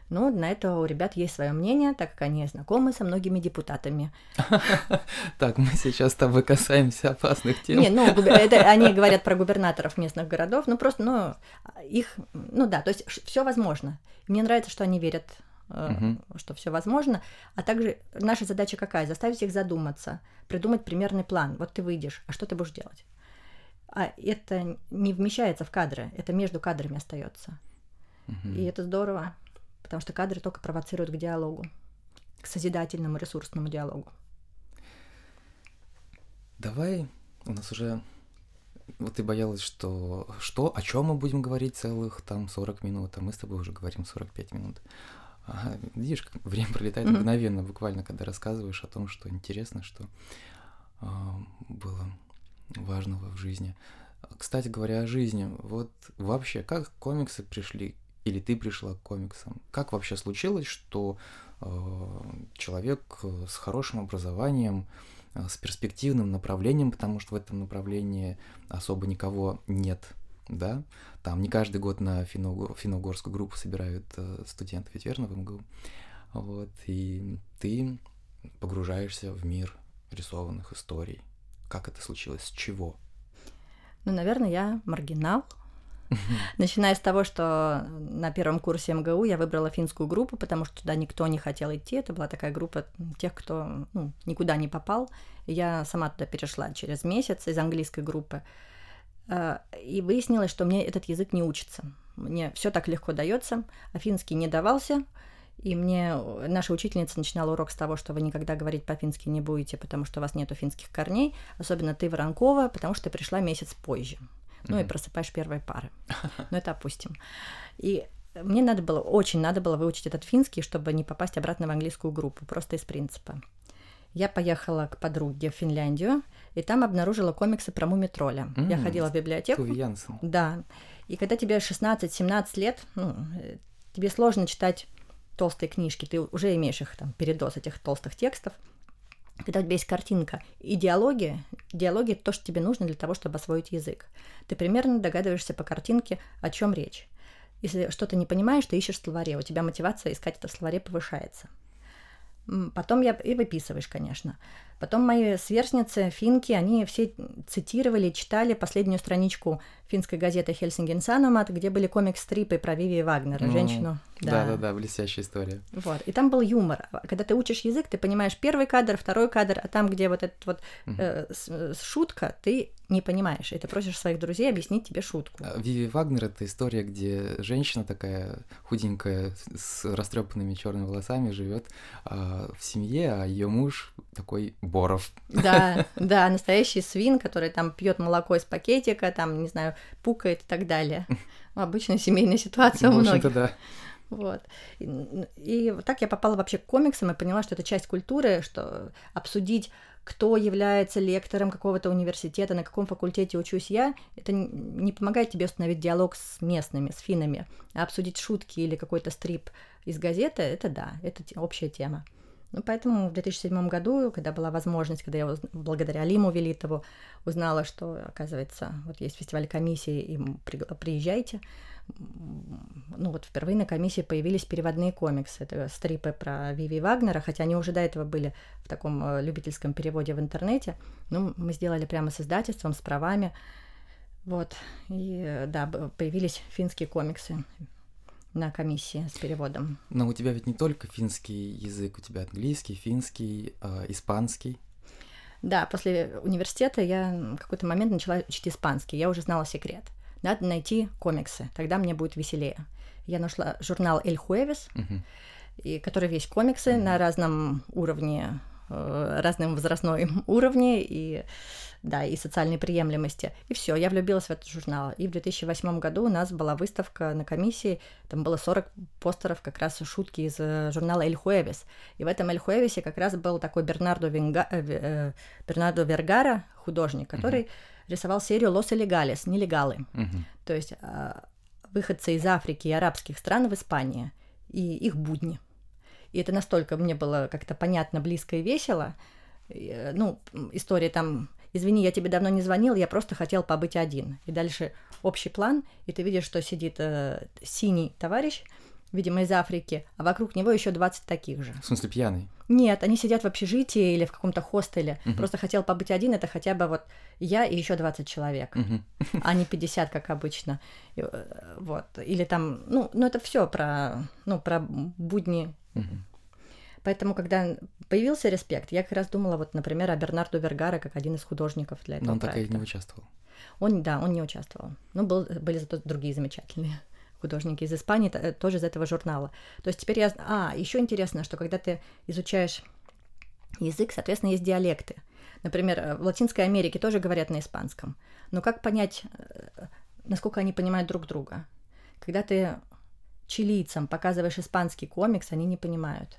Ну, на это у ребят есть свое мнение, так как они знакомы со многими депутатами. [LAUGHS] Так, мы сейчас с тобой касаемся опасных тем. Не, ну, это они говорят про губернаторов местных городов, ну просто, ну, их, ну да, то есть все возможно. Мне нравится, что они верят угу. что все возможно. А также наша задача какая? Заставить их задуматься, придумать примерный план. Вот ты выйдешь, а что ты будешь делать? А это не вмещается в кадры, это между кадрами остается. Угу. И это здорово, потому что кадры только провоцируют к диалогу, к созидательному ресурсному диалогу. Давай, у нас уже вот ты боялась, что что, о чем мы будем говорить целых там 40 минут, а мы с тобой уже говорим 45 минут. Ага, видишь, как время пролетает mm-hmm. мгновенно, буквально, когда рассказываешь о том, что интересно, что э, было важного в жизни. Кстати говоря, о жизни, вот вообще, как комиксы пришли, или ты пришла к комиксам? Как вообще случилось, что э, человек с хорошим образованием, с перспективным направлением, потому что в этом направлении особо никого нет да, там не каждый год на финно-угорскую группу собирают э, студентов, ведь верно, в МГУ, вот, и ты погружаешься в мир рисованных историй. Как это случилось? С чего? Ну, наверное, я маргинал. [LAUGHS] Начиная с того, что на первом курсе МГУ я выбрала финскую группу, потому что туда никто не хотел идти. Это была такая группа тех, кто ну, никуда не попал. Я сама туда перешла через месяц из английской группы. А, и выяснилось, что мне этот язык не учится. Мне все так легко дается, а финский не давался. И мне наша учительница начинала урок с того, что вы никогда говорить по-фински не будете, потому что у вас нету финских корней, особенно ты, Воронкова, потому что ты пришла месяц позже. Ну mm-hmm. и просыпаешь первые пары. [LAUGHS] Но это опустим. И мне надо было, очень надо было выучить этот финский, чтобы не попасть обратно в английскую группу, просто из принципа. Я поехала к подруге в Финляндию, и там обнаружила комиксы про Мумитроля. Mm, я ходила в библиотеку. Туви Янсен. Да. И когда тебе 16-17 лет, ну, тебе сложно читать толстые книжки, ты уже имеешь их там передоз этих толстых текстов. Когда у тебя есть картинка и диалоги, диалоги то, что тебе нужно для того, чтобы освоить язык. Ты примерно догадываешься по картинке, о чем речь. Если что-то не понимаешь, ты ищешь в словаре, у тебя мотивация искать это в словаре повышается. Потом я и выписываешь, конечно. Потом мои сверстницы, финки, они все цитировали, читали последнюю страничку финской газеты «Хельсинген Санумат», где были комикс-стрипы про Виви Вагнера, ну, женщину. Да-да-да, блестящая история. Вот, и там был юмор. Когда ты учишь язык, ты понимаешь первый кадр, второй кадр, а там, где вот этот вот э, шутка, ты не понимаешь, и ты просишь своих друзей объяснить тебе шутку. А, Виви Вагнер — это история, где женщина такая худенькая, с растрепанными черными волосами живет а, в семье, а ее муж такой Боров. Да, [LAUGHS] да, настоящий свин, который там пьет молоко из пакетика, там, не знаю, пукает и так далее. Обычная семейная ситуация у многих. Да. Вот. И, и так я попала вообще к комиксам и поняла, что это часть культуры, что обсудить, кто является лектором какого-то университета, на каком факультете учусь я, это не помогает тебе установить диалог с местными, с финами. А обсудить шутки или какой-то стрип из газеты, это да, это общая тема. Ну, поэтому в 2007 году, когда была возможность, когда я благодаря Лиму Велитову узнала, что, оказывается, вот есть фестиваль комиссии, и приезжайте, ну вот впервые на комиссии появились переводные комиксы. Это стрипы про Виви Вагнера, хотя они уже до этого были в таком э, любительском переводе в интернете. Ну, мы сделали прямо с издательством, с правами. Вот. И э, да, появились финские комиксы на комиссии с переводом. Но у тебя ведь не только финский язык, у тебя английский, финский, э, испанский. Да, после университета я в какой-то момент начала учить испанский. Я уже знала секрет. Надо найти комиксы, тогда мне будет веселее. Я нашла журнал «Эль Хуэвис», uh-huh. и, который весь комиксы uh-huh. на разном уровне э, разном возрастном [LAUGHS] уровне и да, и социальной приемлемости. И все, я влюбилась в этот журнал. И в 2008 году у нас была выставка на комиссии, там было 40 постеров как раз шутки из э, журнала «Эль Хуэвис». И в этом «Эль Хуэвисе» как раз был такой Бернардо, Венга... э, Бернардо Вергара, художник, который uh-huh. рисовал серию «Лос Элегалес», «Нелегалы». Uh-huh. То есть э, выходцы из Африки и арабских стран в Испании и их будни. И это настолько мне было как-то понятно, близко и весело. И, ну, история там извини, я тебе давно не звонил, я просто хотел побыть один. И дальше общий план, и ты видишь, что сидит э, синий товарищ, видимо, из Африки, а вокруг него еще 20 таких же. В смысле, пьяный? Нет, они сидят в общежитии или в каком-то хостеле. Угу. Просто хотел побыть один, это хотя бы вот я и еще 20 человек, угу. а не 50, как обычно. Э, вот. Или там, ну, ну это все про, ну, про будни. Угу. Поэтому, когда появился респект, я как раз думала, вот, например, о Бернарду Вергара как один из художников для этого Но он проекта. так и не участвовал. Он, да, он не участвовал. Ну, был, были зато другие замечательные [LAUGHS] художники из Испании, э, тоже из этого журнала. То есть теперь я... А, еще интересно, что когда ты изучаешь язык, соответственно, есть диалекты. Например, э, в Латинской Америке тоже говорят на испанском. Но как понять, э, насколько они понимают друг друга? Когда ты чилийцам показываешь испанский комикс, они не понимают.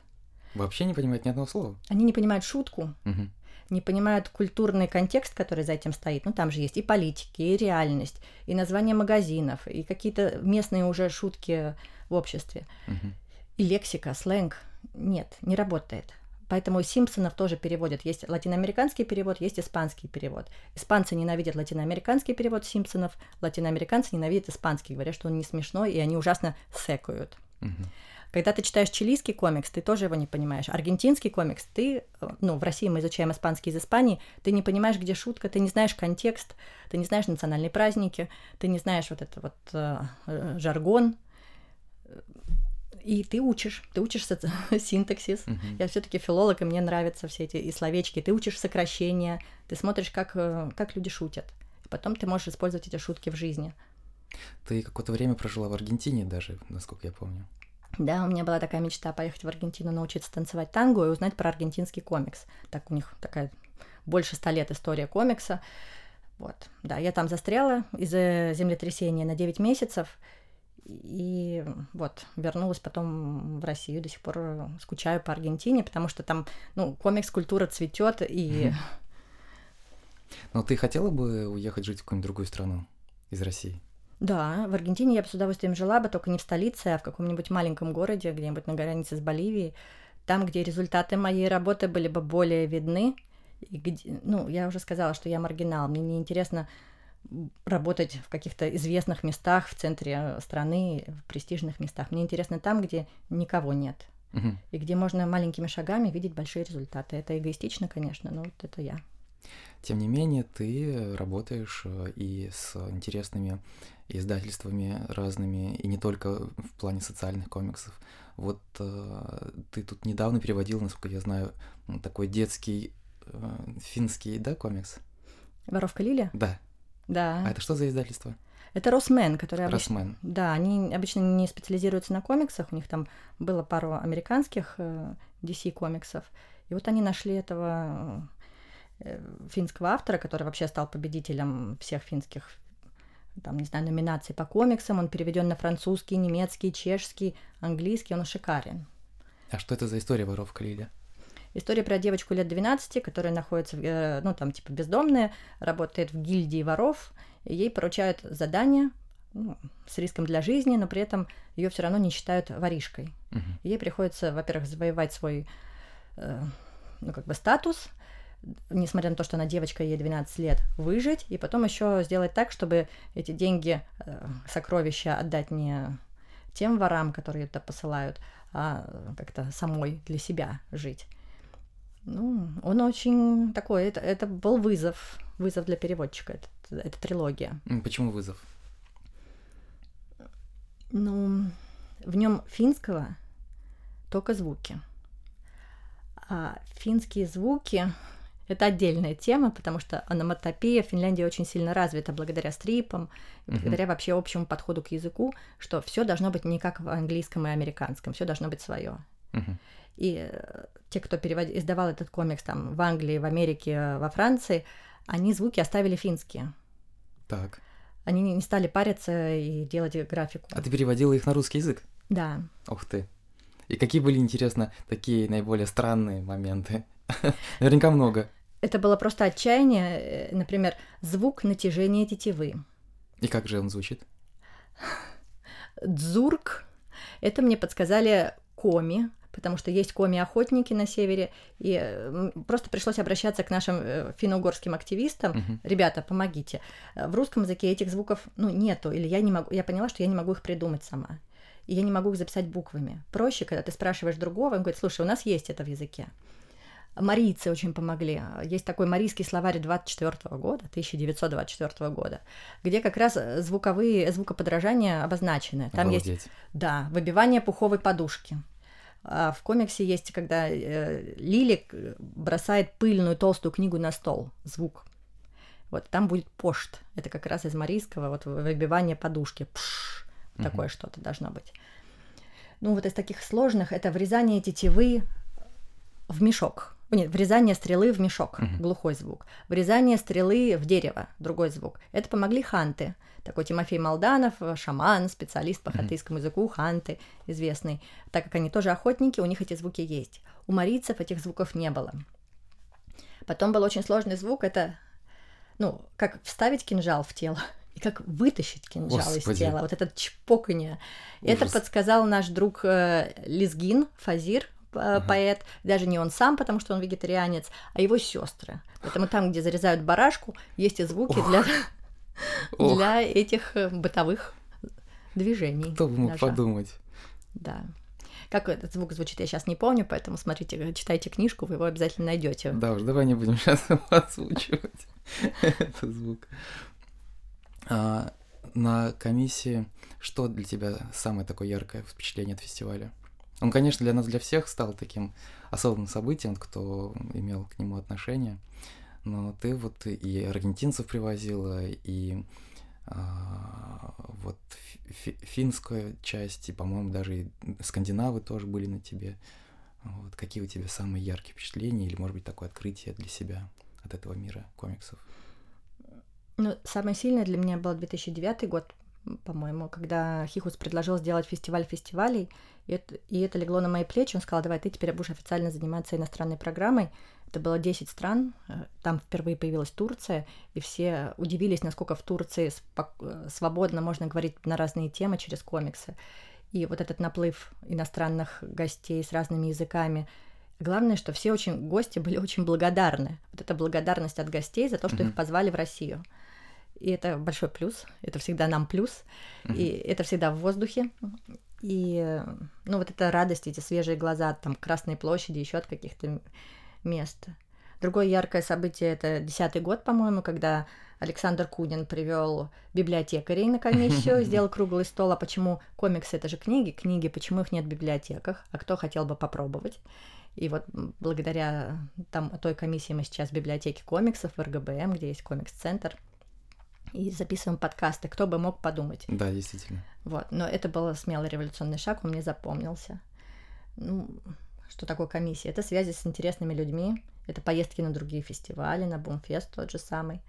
Вообще не понимают ни одного слова. Они не понимают шутку, угу. не понимают культурный контекст, который за этим стоит. Ну, там же есть и политики, и реальность, и название магазинов, и какие-то местные уже шутки в обществе. Угу. И лексика, сленг. Нет, не работает. Поэтому Симпсонов тоже переводят. Есть латиноамериканский перевод, есть испанский перевод. Испанцы ненавидят латиноамериканский перевод Симпсонов, латиноамериканцы ненавидят испанский, говорят, что он не смешной, и они ужасно секают. Угу. Когда ты читаешь чилийский комикс, ты тоже его не понимаешь. Аргентинский комикс, ты, ну, в России мы изучаем испанский из Испании, ты не понимаешь, где шутка, ты не знаешь контекст, ты не знаешь национальные праздники, ты не знаешь вот это вот э, жаргон, и ты учишь, ты учишь [LAUGHS] синтаксис. Uh-huh. Я все-таки филолог, и мне нравятся все эти и словечки. Ты учишь сокращения, ты смотришь, как, э, как люди шутят. И потом ты можешь использовать эти шутки в жизни. Ты какое-то время прожила в Аргентине даже, насколько я помню. Да, у меня была такая мечта поехать в Аргентину, научиться танцевать танго и узнать про аргентинский комикс. Так у них такая больше ста лет история комикса. Вот, да, я там застряла из-за землетрясения на 9 месяцев, и вот, вернулась потом в Россию, до сих пор скучаю по Аргентине, потому что там, ну, комикс-культура цветет, и... [LAUGHS] Но ты хотела бы уехать жить в какую-нибудь другую страну из России? Да, в Аргентине я бы с удовольствием жила бы, только не в столице, а в каком-нибудь маленьком городе, где-нибудь на границе с Боливией, там, где результаты моей работы были бы более видны. И где, ну, я уже сказала, что я маргинал, мне неинтересно работать в каких-то известных местах в центре страны, в престижных местах. Мне интересно там, где никого нет. Угу. И где можно маленькими шагами видеть большие результаты. Это эгоистично, конечно, но вот это я. Тем не менее, ты работаешь э, и с интересными издательствами разными, и не только в плане социальных комиксов. Вот э, ты тут недавно переводил, насколько я знаю, такой детский э, финский, да, комикс? Воровка Лиля? Да. Да. А это что за издательство? Это Росмен, который обычно... Росмен. Да, они обычно не специализируются на комиксах, у них там было пару американских э, DC-комиксов, и вот они нашли этого э, финского автора, который вообще стал победителем всех финских там, не знаю, номинаций по комиксам, он переведен на французский, немецкий, чешский, английский, он шикарен. А что это за история воровка Лиля? История про девочку лет 12, которая находится, э, ну, там, типа, бездомная, работает в гильдии воров, и ей поручают задание ну, с риском для жизни, но при этом ее все равно не считают воришкой. Угу. Ей приходится, во-первых, завоевать свой, э, ну, как бы, статус, несмотря на то, что она девочка, ей 12 лет, выжить, и потом еще сделать так, чтобы эти деньги, э, сокровища отдать не тем ворам, которые это посылают, а как-то самой для себя жить. Ну, он очень такой, это, это был вызов, вызов для переводчика, это, это трилогия. Почему вызов? Ну, в нем финского только звуки. А финские звуки это отдельная тема, потому что аноматопия в Финляндии очень сильно развита благодаря стрипам, благодаря uh-huh. вообще общему подходу к языку, что все должно быть не как в английском и американском, все должно быть свое. И э, те, кто перевод... издавал этот комикс там в Англии, в Америке, во Франции, они звуки оставили финские. Так. Они не не стали париться и делать графику. А ты переводила их на русский язык? Да. Ух ты. И какие были, интересно, такие наиболее странные моменты? [LAUGHS] Наверняка много. Это было просто отчаяние. Э, Например, звук натяжения тетивы. И как же он звучит? Дзурк. Это мне подсказали коми, потому что есть коми-охотники на севере, и просто пришлось обращаться к нашим э, финно-угорским активистам. Мгм. Ребята, помогите. Э, В русском языке этих звуков, ну, нету, или я не могу, я поняла, что я не могу их придумать сама. И я не могу их записать буквами. Проще, когда ты спрашиваешь другого, он говорит, слушай, у нас есть это в языке. Марийцы очень помогли. Есть такой марийский словарь 24 года, 1924 года, где как раз э, звуковые, звукоподражания обозначены. Там есть Обалдеть. да, выбивание пуховой подушки. А в комиксе есть, когда э, Лили э, бросает пыльную толстую книгу на стол, звук. Вот там будет пошт. Это как раз из марийского вот выбивание подушки. Пш, такое что-то должно быть. Ну вот из таких сложных это врезание тетивы в мешок. Нет, врезание стрелы в мешок, Мгм. глухой звук. Врезание стрелы в дерево, другой звук. Это помогли ханты. Такой Тимофей Молданов, э, шаман, специалист по хантыйскому языку, ханты, известный. Так как они тоже охотники, у них эти звуки есть. У марийцев этих звуков не было. Потом был очень сложный звук, это, ну, как вставить кинжал в тело [LAUGHS] и как вытащить кинжал из Господи. тела. Вот этот чпоканье. Это Ужас. подсказал наш друг э, Лизгин, Фазир, Ага. поэт. Даже не он сам, потому что он вегетарианец, а его сестры. Поэтому там, где зарезают барашку, есть и звуки для, [LAUGHS] для этих э, бытовых движений. кто бы мог ножа. подумать. Да. Как этот звук звучит, я сейчас не помню, поэтому смотрите, э, читайте книжку, вы его обязательно найдете. Да уж, давай не будем [LAUGHS] сейчас озвучивать [LAUGHS] этот звук. А, на комиссии что для тебя самое такое яркое впечатление от фестиваля? Он, конечно, для нас, для всех стал таким особым событием, кто имел к нему отношение. Но ты вот и аргентинцев привозила, и а, вот фи- фи- финская часть, и, по-моему, даже и скандинавы тоже были на тебе. Вот. Какие у тебя самые яркие впечатления или, может быть, такое открытие для себя от этого мира комиксов? Ну, самое сильное для меня был 2009 год, по-моему, когда Хихус предложил сделать фестиваль фестивалей, и это, и это легло на мои плечи. Он сказал, давай ты теперь будешь официально заниматься иностранной программой. Это было 10 стран, э, там впервые появилась Турция, и все удивились, насколько в Турции э, свободно можно говорить на разные темы через комиксы. И вот этот наплыв иностранных гостей с разными языками. Главное, что все очень гости были очень благодарны. Вот эта благодарность от гостей за то, что Мгм. их позвали в Россию. И это большой плюс. Это всегда нам плюс. И это всегда в воздухе. И, ну, вот эта радость, эти свежие глаза там Красной площади, еще от каких-то мест. Другое яркое событие это десятый год, по-моему, когда Александр Кунин привел библиотекарей на комиссию, [LAUGHS] сделал круглый стол. А почему комиксы это же книги? Книги, почему их нет в библиотеках? А кто хотел бы попробовать? И вот благодаря там, той комиссии мы сейчас в библиотеке комиксов в РГБМ, где есть комикс-центр, и записываем подкасты. Кто бы мог подумать? Да, действительно. Вот, но это был смелый революционный шаг, он мне запомнился. Ну, что такое комиссия? Это связи с интересными людьми, это поездки на другие фестивали, на Бумфест тот же самый.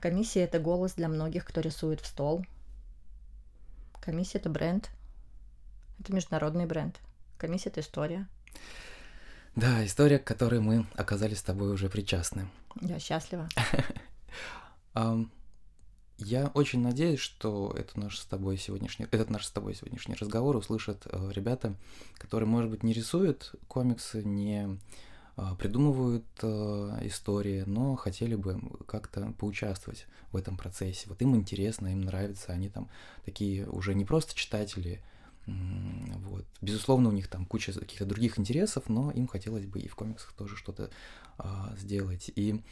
Комиссия — это голос для многих, кто рисует в стол. Комиссия — это бренд. Это международный бренд. Комиссия — это история. Да, история, к которой мы оказались с тобой уже причастны. Я счастлива. [LAUGHS] Я очень надеюсь, что это наш с тобой сегодняшний, этот наш с тобой сегодняшний разговор услышат э, ребята, которые, может быть, не рисуют комиксы, не а, придумывают э, истории, но хотели бы как-то поучаствовать в этом процессе. Вот им интересно, им нравится, они там такие уже не просто читатели, вот. Безусловно, у них там куча каких-то других интересов, но им хотелось бы и в комиксах тоже что-то а, сделать. И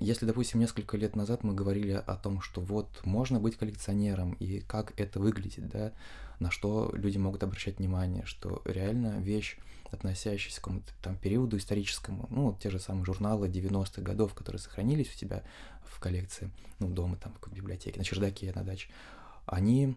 если, допустим, несколько лет назад мы говорили о том, что вот можно быть коллекционером и как это выглядит, да, на что люди могут обращать внимание, что реально вещь, относящаяся к какому-то там периоду историческому, ну, вот те же самые журналы 90-х годов, которые сохранились у тебя в коллекции, ну, дома, там, в библиотеке, на чердаке, на даче, они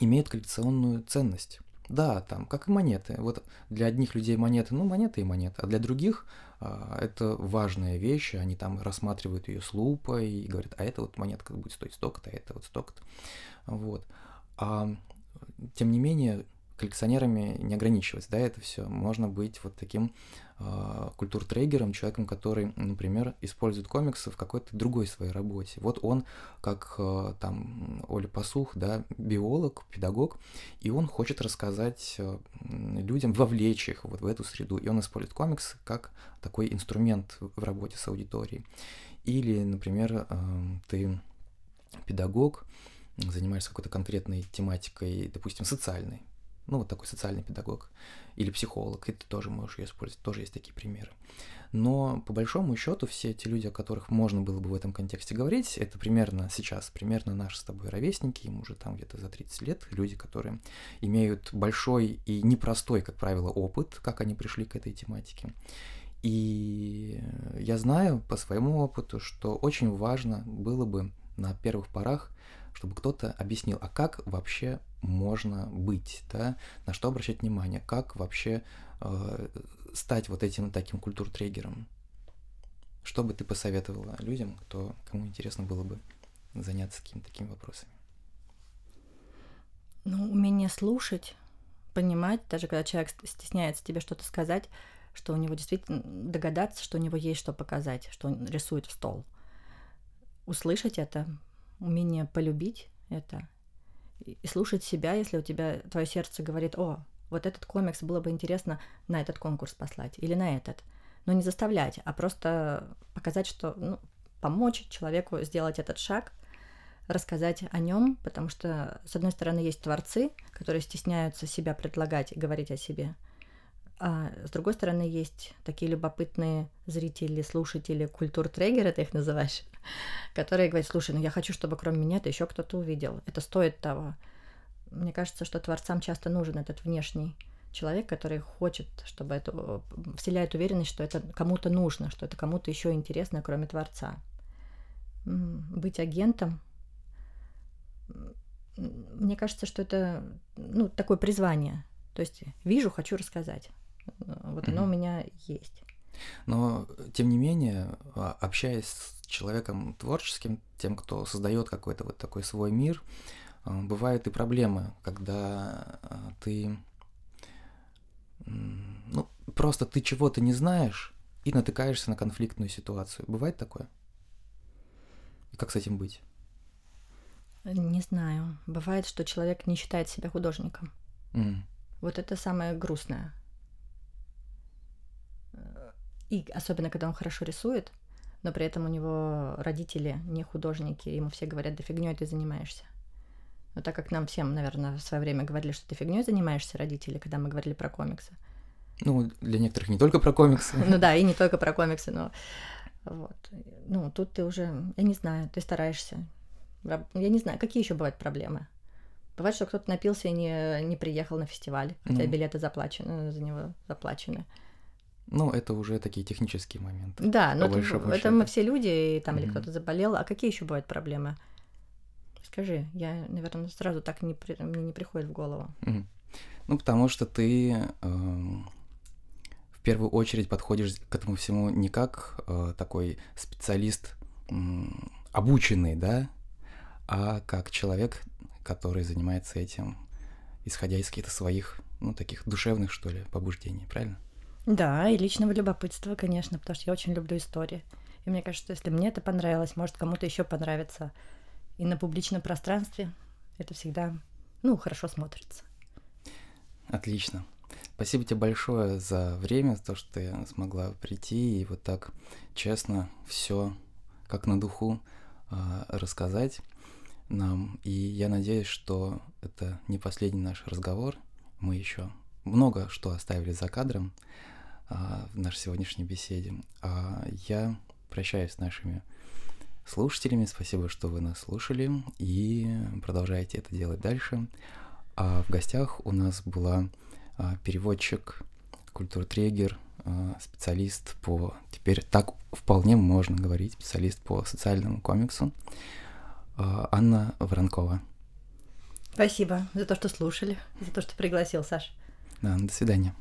имеют коллекционную ценность. Да, там, как и монеты. Вот для одних людей монеты, ну, монеты и монеты, а для других а, это важная вещь, они там рассматривают ее с лупой и говорят, а это вот монетка будет стоить столько-то, а это вот столько-то. Вот. А тем не менее, коллекционерами не ограничиваться, да, это все. Можно быть вот таким культуртрегером, человеком, который, например, использует комиксы в какой-то другой своей работе. Вот он, как э, там Оля Пасух, да, биолог, педагог, и он хочет рассказать э, людям, вовлечь их вот в эту среду, и он использует комиксы как такой инструмент в работе с аудиторией. Или, например, ты педагог, занимаешься какой-то конкретной тематикой, допустим, социальной, ну, вот такой социальный педагог или психолог, и ты тоже можешь ее использовать, тоже есть такие примеры. Но по большому счету все эти люди, о которых можно было бы в этом контексте говорить, это примерно сейчас, примерно наши с тобой ровесники, им уже там где-то за 30 лет, люди, которые имеют большой и непростой, как правило, опыт, как они пришли к этой тематике. И я знаю по своему опыту, что очень важно было бы на первых порах чтобы кто-то объяснил, а как вообще можно быть, да, на что обращать внимание, как вообще э, стать вот этим таким культуртрегером. Что бы ты посоветовала людям, кто, кому интересно было бы заняться какими-то такими вопросами? Ну, умение слушать, понимать, даже когда человек стесняется тебе что-то сказать, что у него действительно догадаться, что у него есть что показать, что он рисует в стол. Услышать это, умение полюбить это и слушать себя, если у тебя твое сердце говорит, о, вот этот комикс было бы интересно на этот конкурс послать или на этот. Но не заставлять, а просто показать, что ну, помочь человеку сделать этот шаг, рассказать о нем, потому что, с одной стороны, есть творцы, которые стесняются себя предлагать и говорить о себе, а с другой стороны, есть такие любопытные зрители, слушатели, культур-трегеры, ты их называешь, [LAUGHS] которые говорят, слушай, ну я хочу, чтобы кроме меня это еще кто-то увидел. Это стоит того. Мне кажется, что творцам часто нужен этот внешний человек, который хочет, чтобы это вселяет уверенность, что это кому-то нужно, что это кому-то еще интересно, кроме творца. Быть агентом, мне кажется, что это ну, такое призвание. То есть вижу, хочу рассказать. Вот оно у меня есть. Но, тем не менее, а, общаясь с человеком творческим, тем, кто создает какой-то вот такой свой мир, а, бывают и проблемы, когда а, ты, ну, просто ты чего-то не знаешь и натыкаешься на конфликтную ситуацию. Бывает такое? И как с этим быть? Не знаю. Бывает, что человек не считает себя художником. Mm. Вот это самое грустное. И особенно, когда он хорошо рисует, но при этом у него родители не художники, ему все говорят, да фигней ты занимаешься. Но так как нам всем, наверное, в свое время говорили, что ты фигней занимаешься, родители, когда мы говорили про комиксы. Ну, для некоторых не только про комиксы. [LAUGHS] Ну да, и не только про комиксы, но вот. Ну, тут ты уже, я не знаю, ты стараешься. Я не знаю, какие еще бывают проблемы. Бывает, что кто-то напился и не, не приехал на фестиваль, хотя mm. билеты заплачены, за него заплачены. Ну, это уже такие технические моменты. Да, но это, это мы все люди, и там mm-hmm. или кто-то заболел. А какие еще бывают проблемы? Скажи, я, наверное, сразу так не, мне не приходит в голову. Mm-hmm. Ну, потому что ты э, в первую очередь подходишь к этому всему не как э, такой специалист э, обученный, да, а как человек, который занимается этим, исходя из каких-то своих, ну, таких душевных, что ли, побуждений, правильно? Да, и личного любопытства, конечно, потому что я очень люблю истории. И мне кажется, что если мне это понравилось, может кому-то еще понравится. И на публичном пространстве это всегда, ну, хорошо смотрится. Отлично. Спасибо тебе большое за время, за то, что ты смогла прийти и вот так честно все, как на духу, а, рассказать нам. И я надеюсь, что это не последний наш разговор. Мы еще много что оставили за кадром в нашей сегодняшней беседе. А я прощаюсь с нашими слушателями. Спасибо, что вы нас слушали и продолжаете это делать дальше. А в гостях у нас была а, переводчик, культуртрегер, а, специалист по... Теперь так вполне можно говорить, специалист по социальному комиксу а, Анна Воронкова. Спасибо за то, что слушали, за то, что пригласил, Саш. Да, до свидания.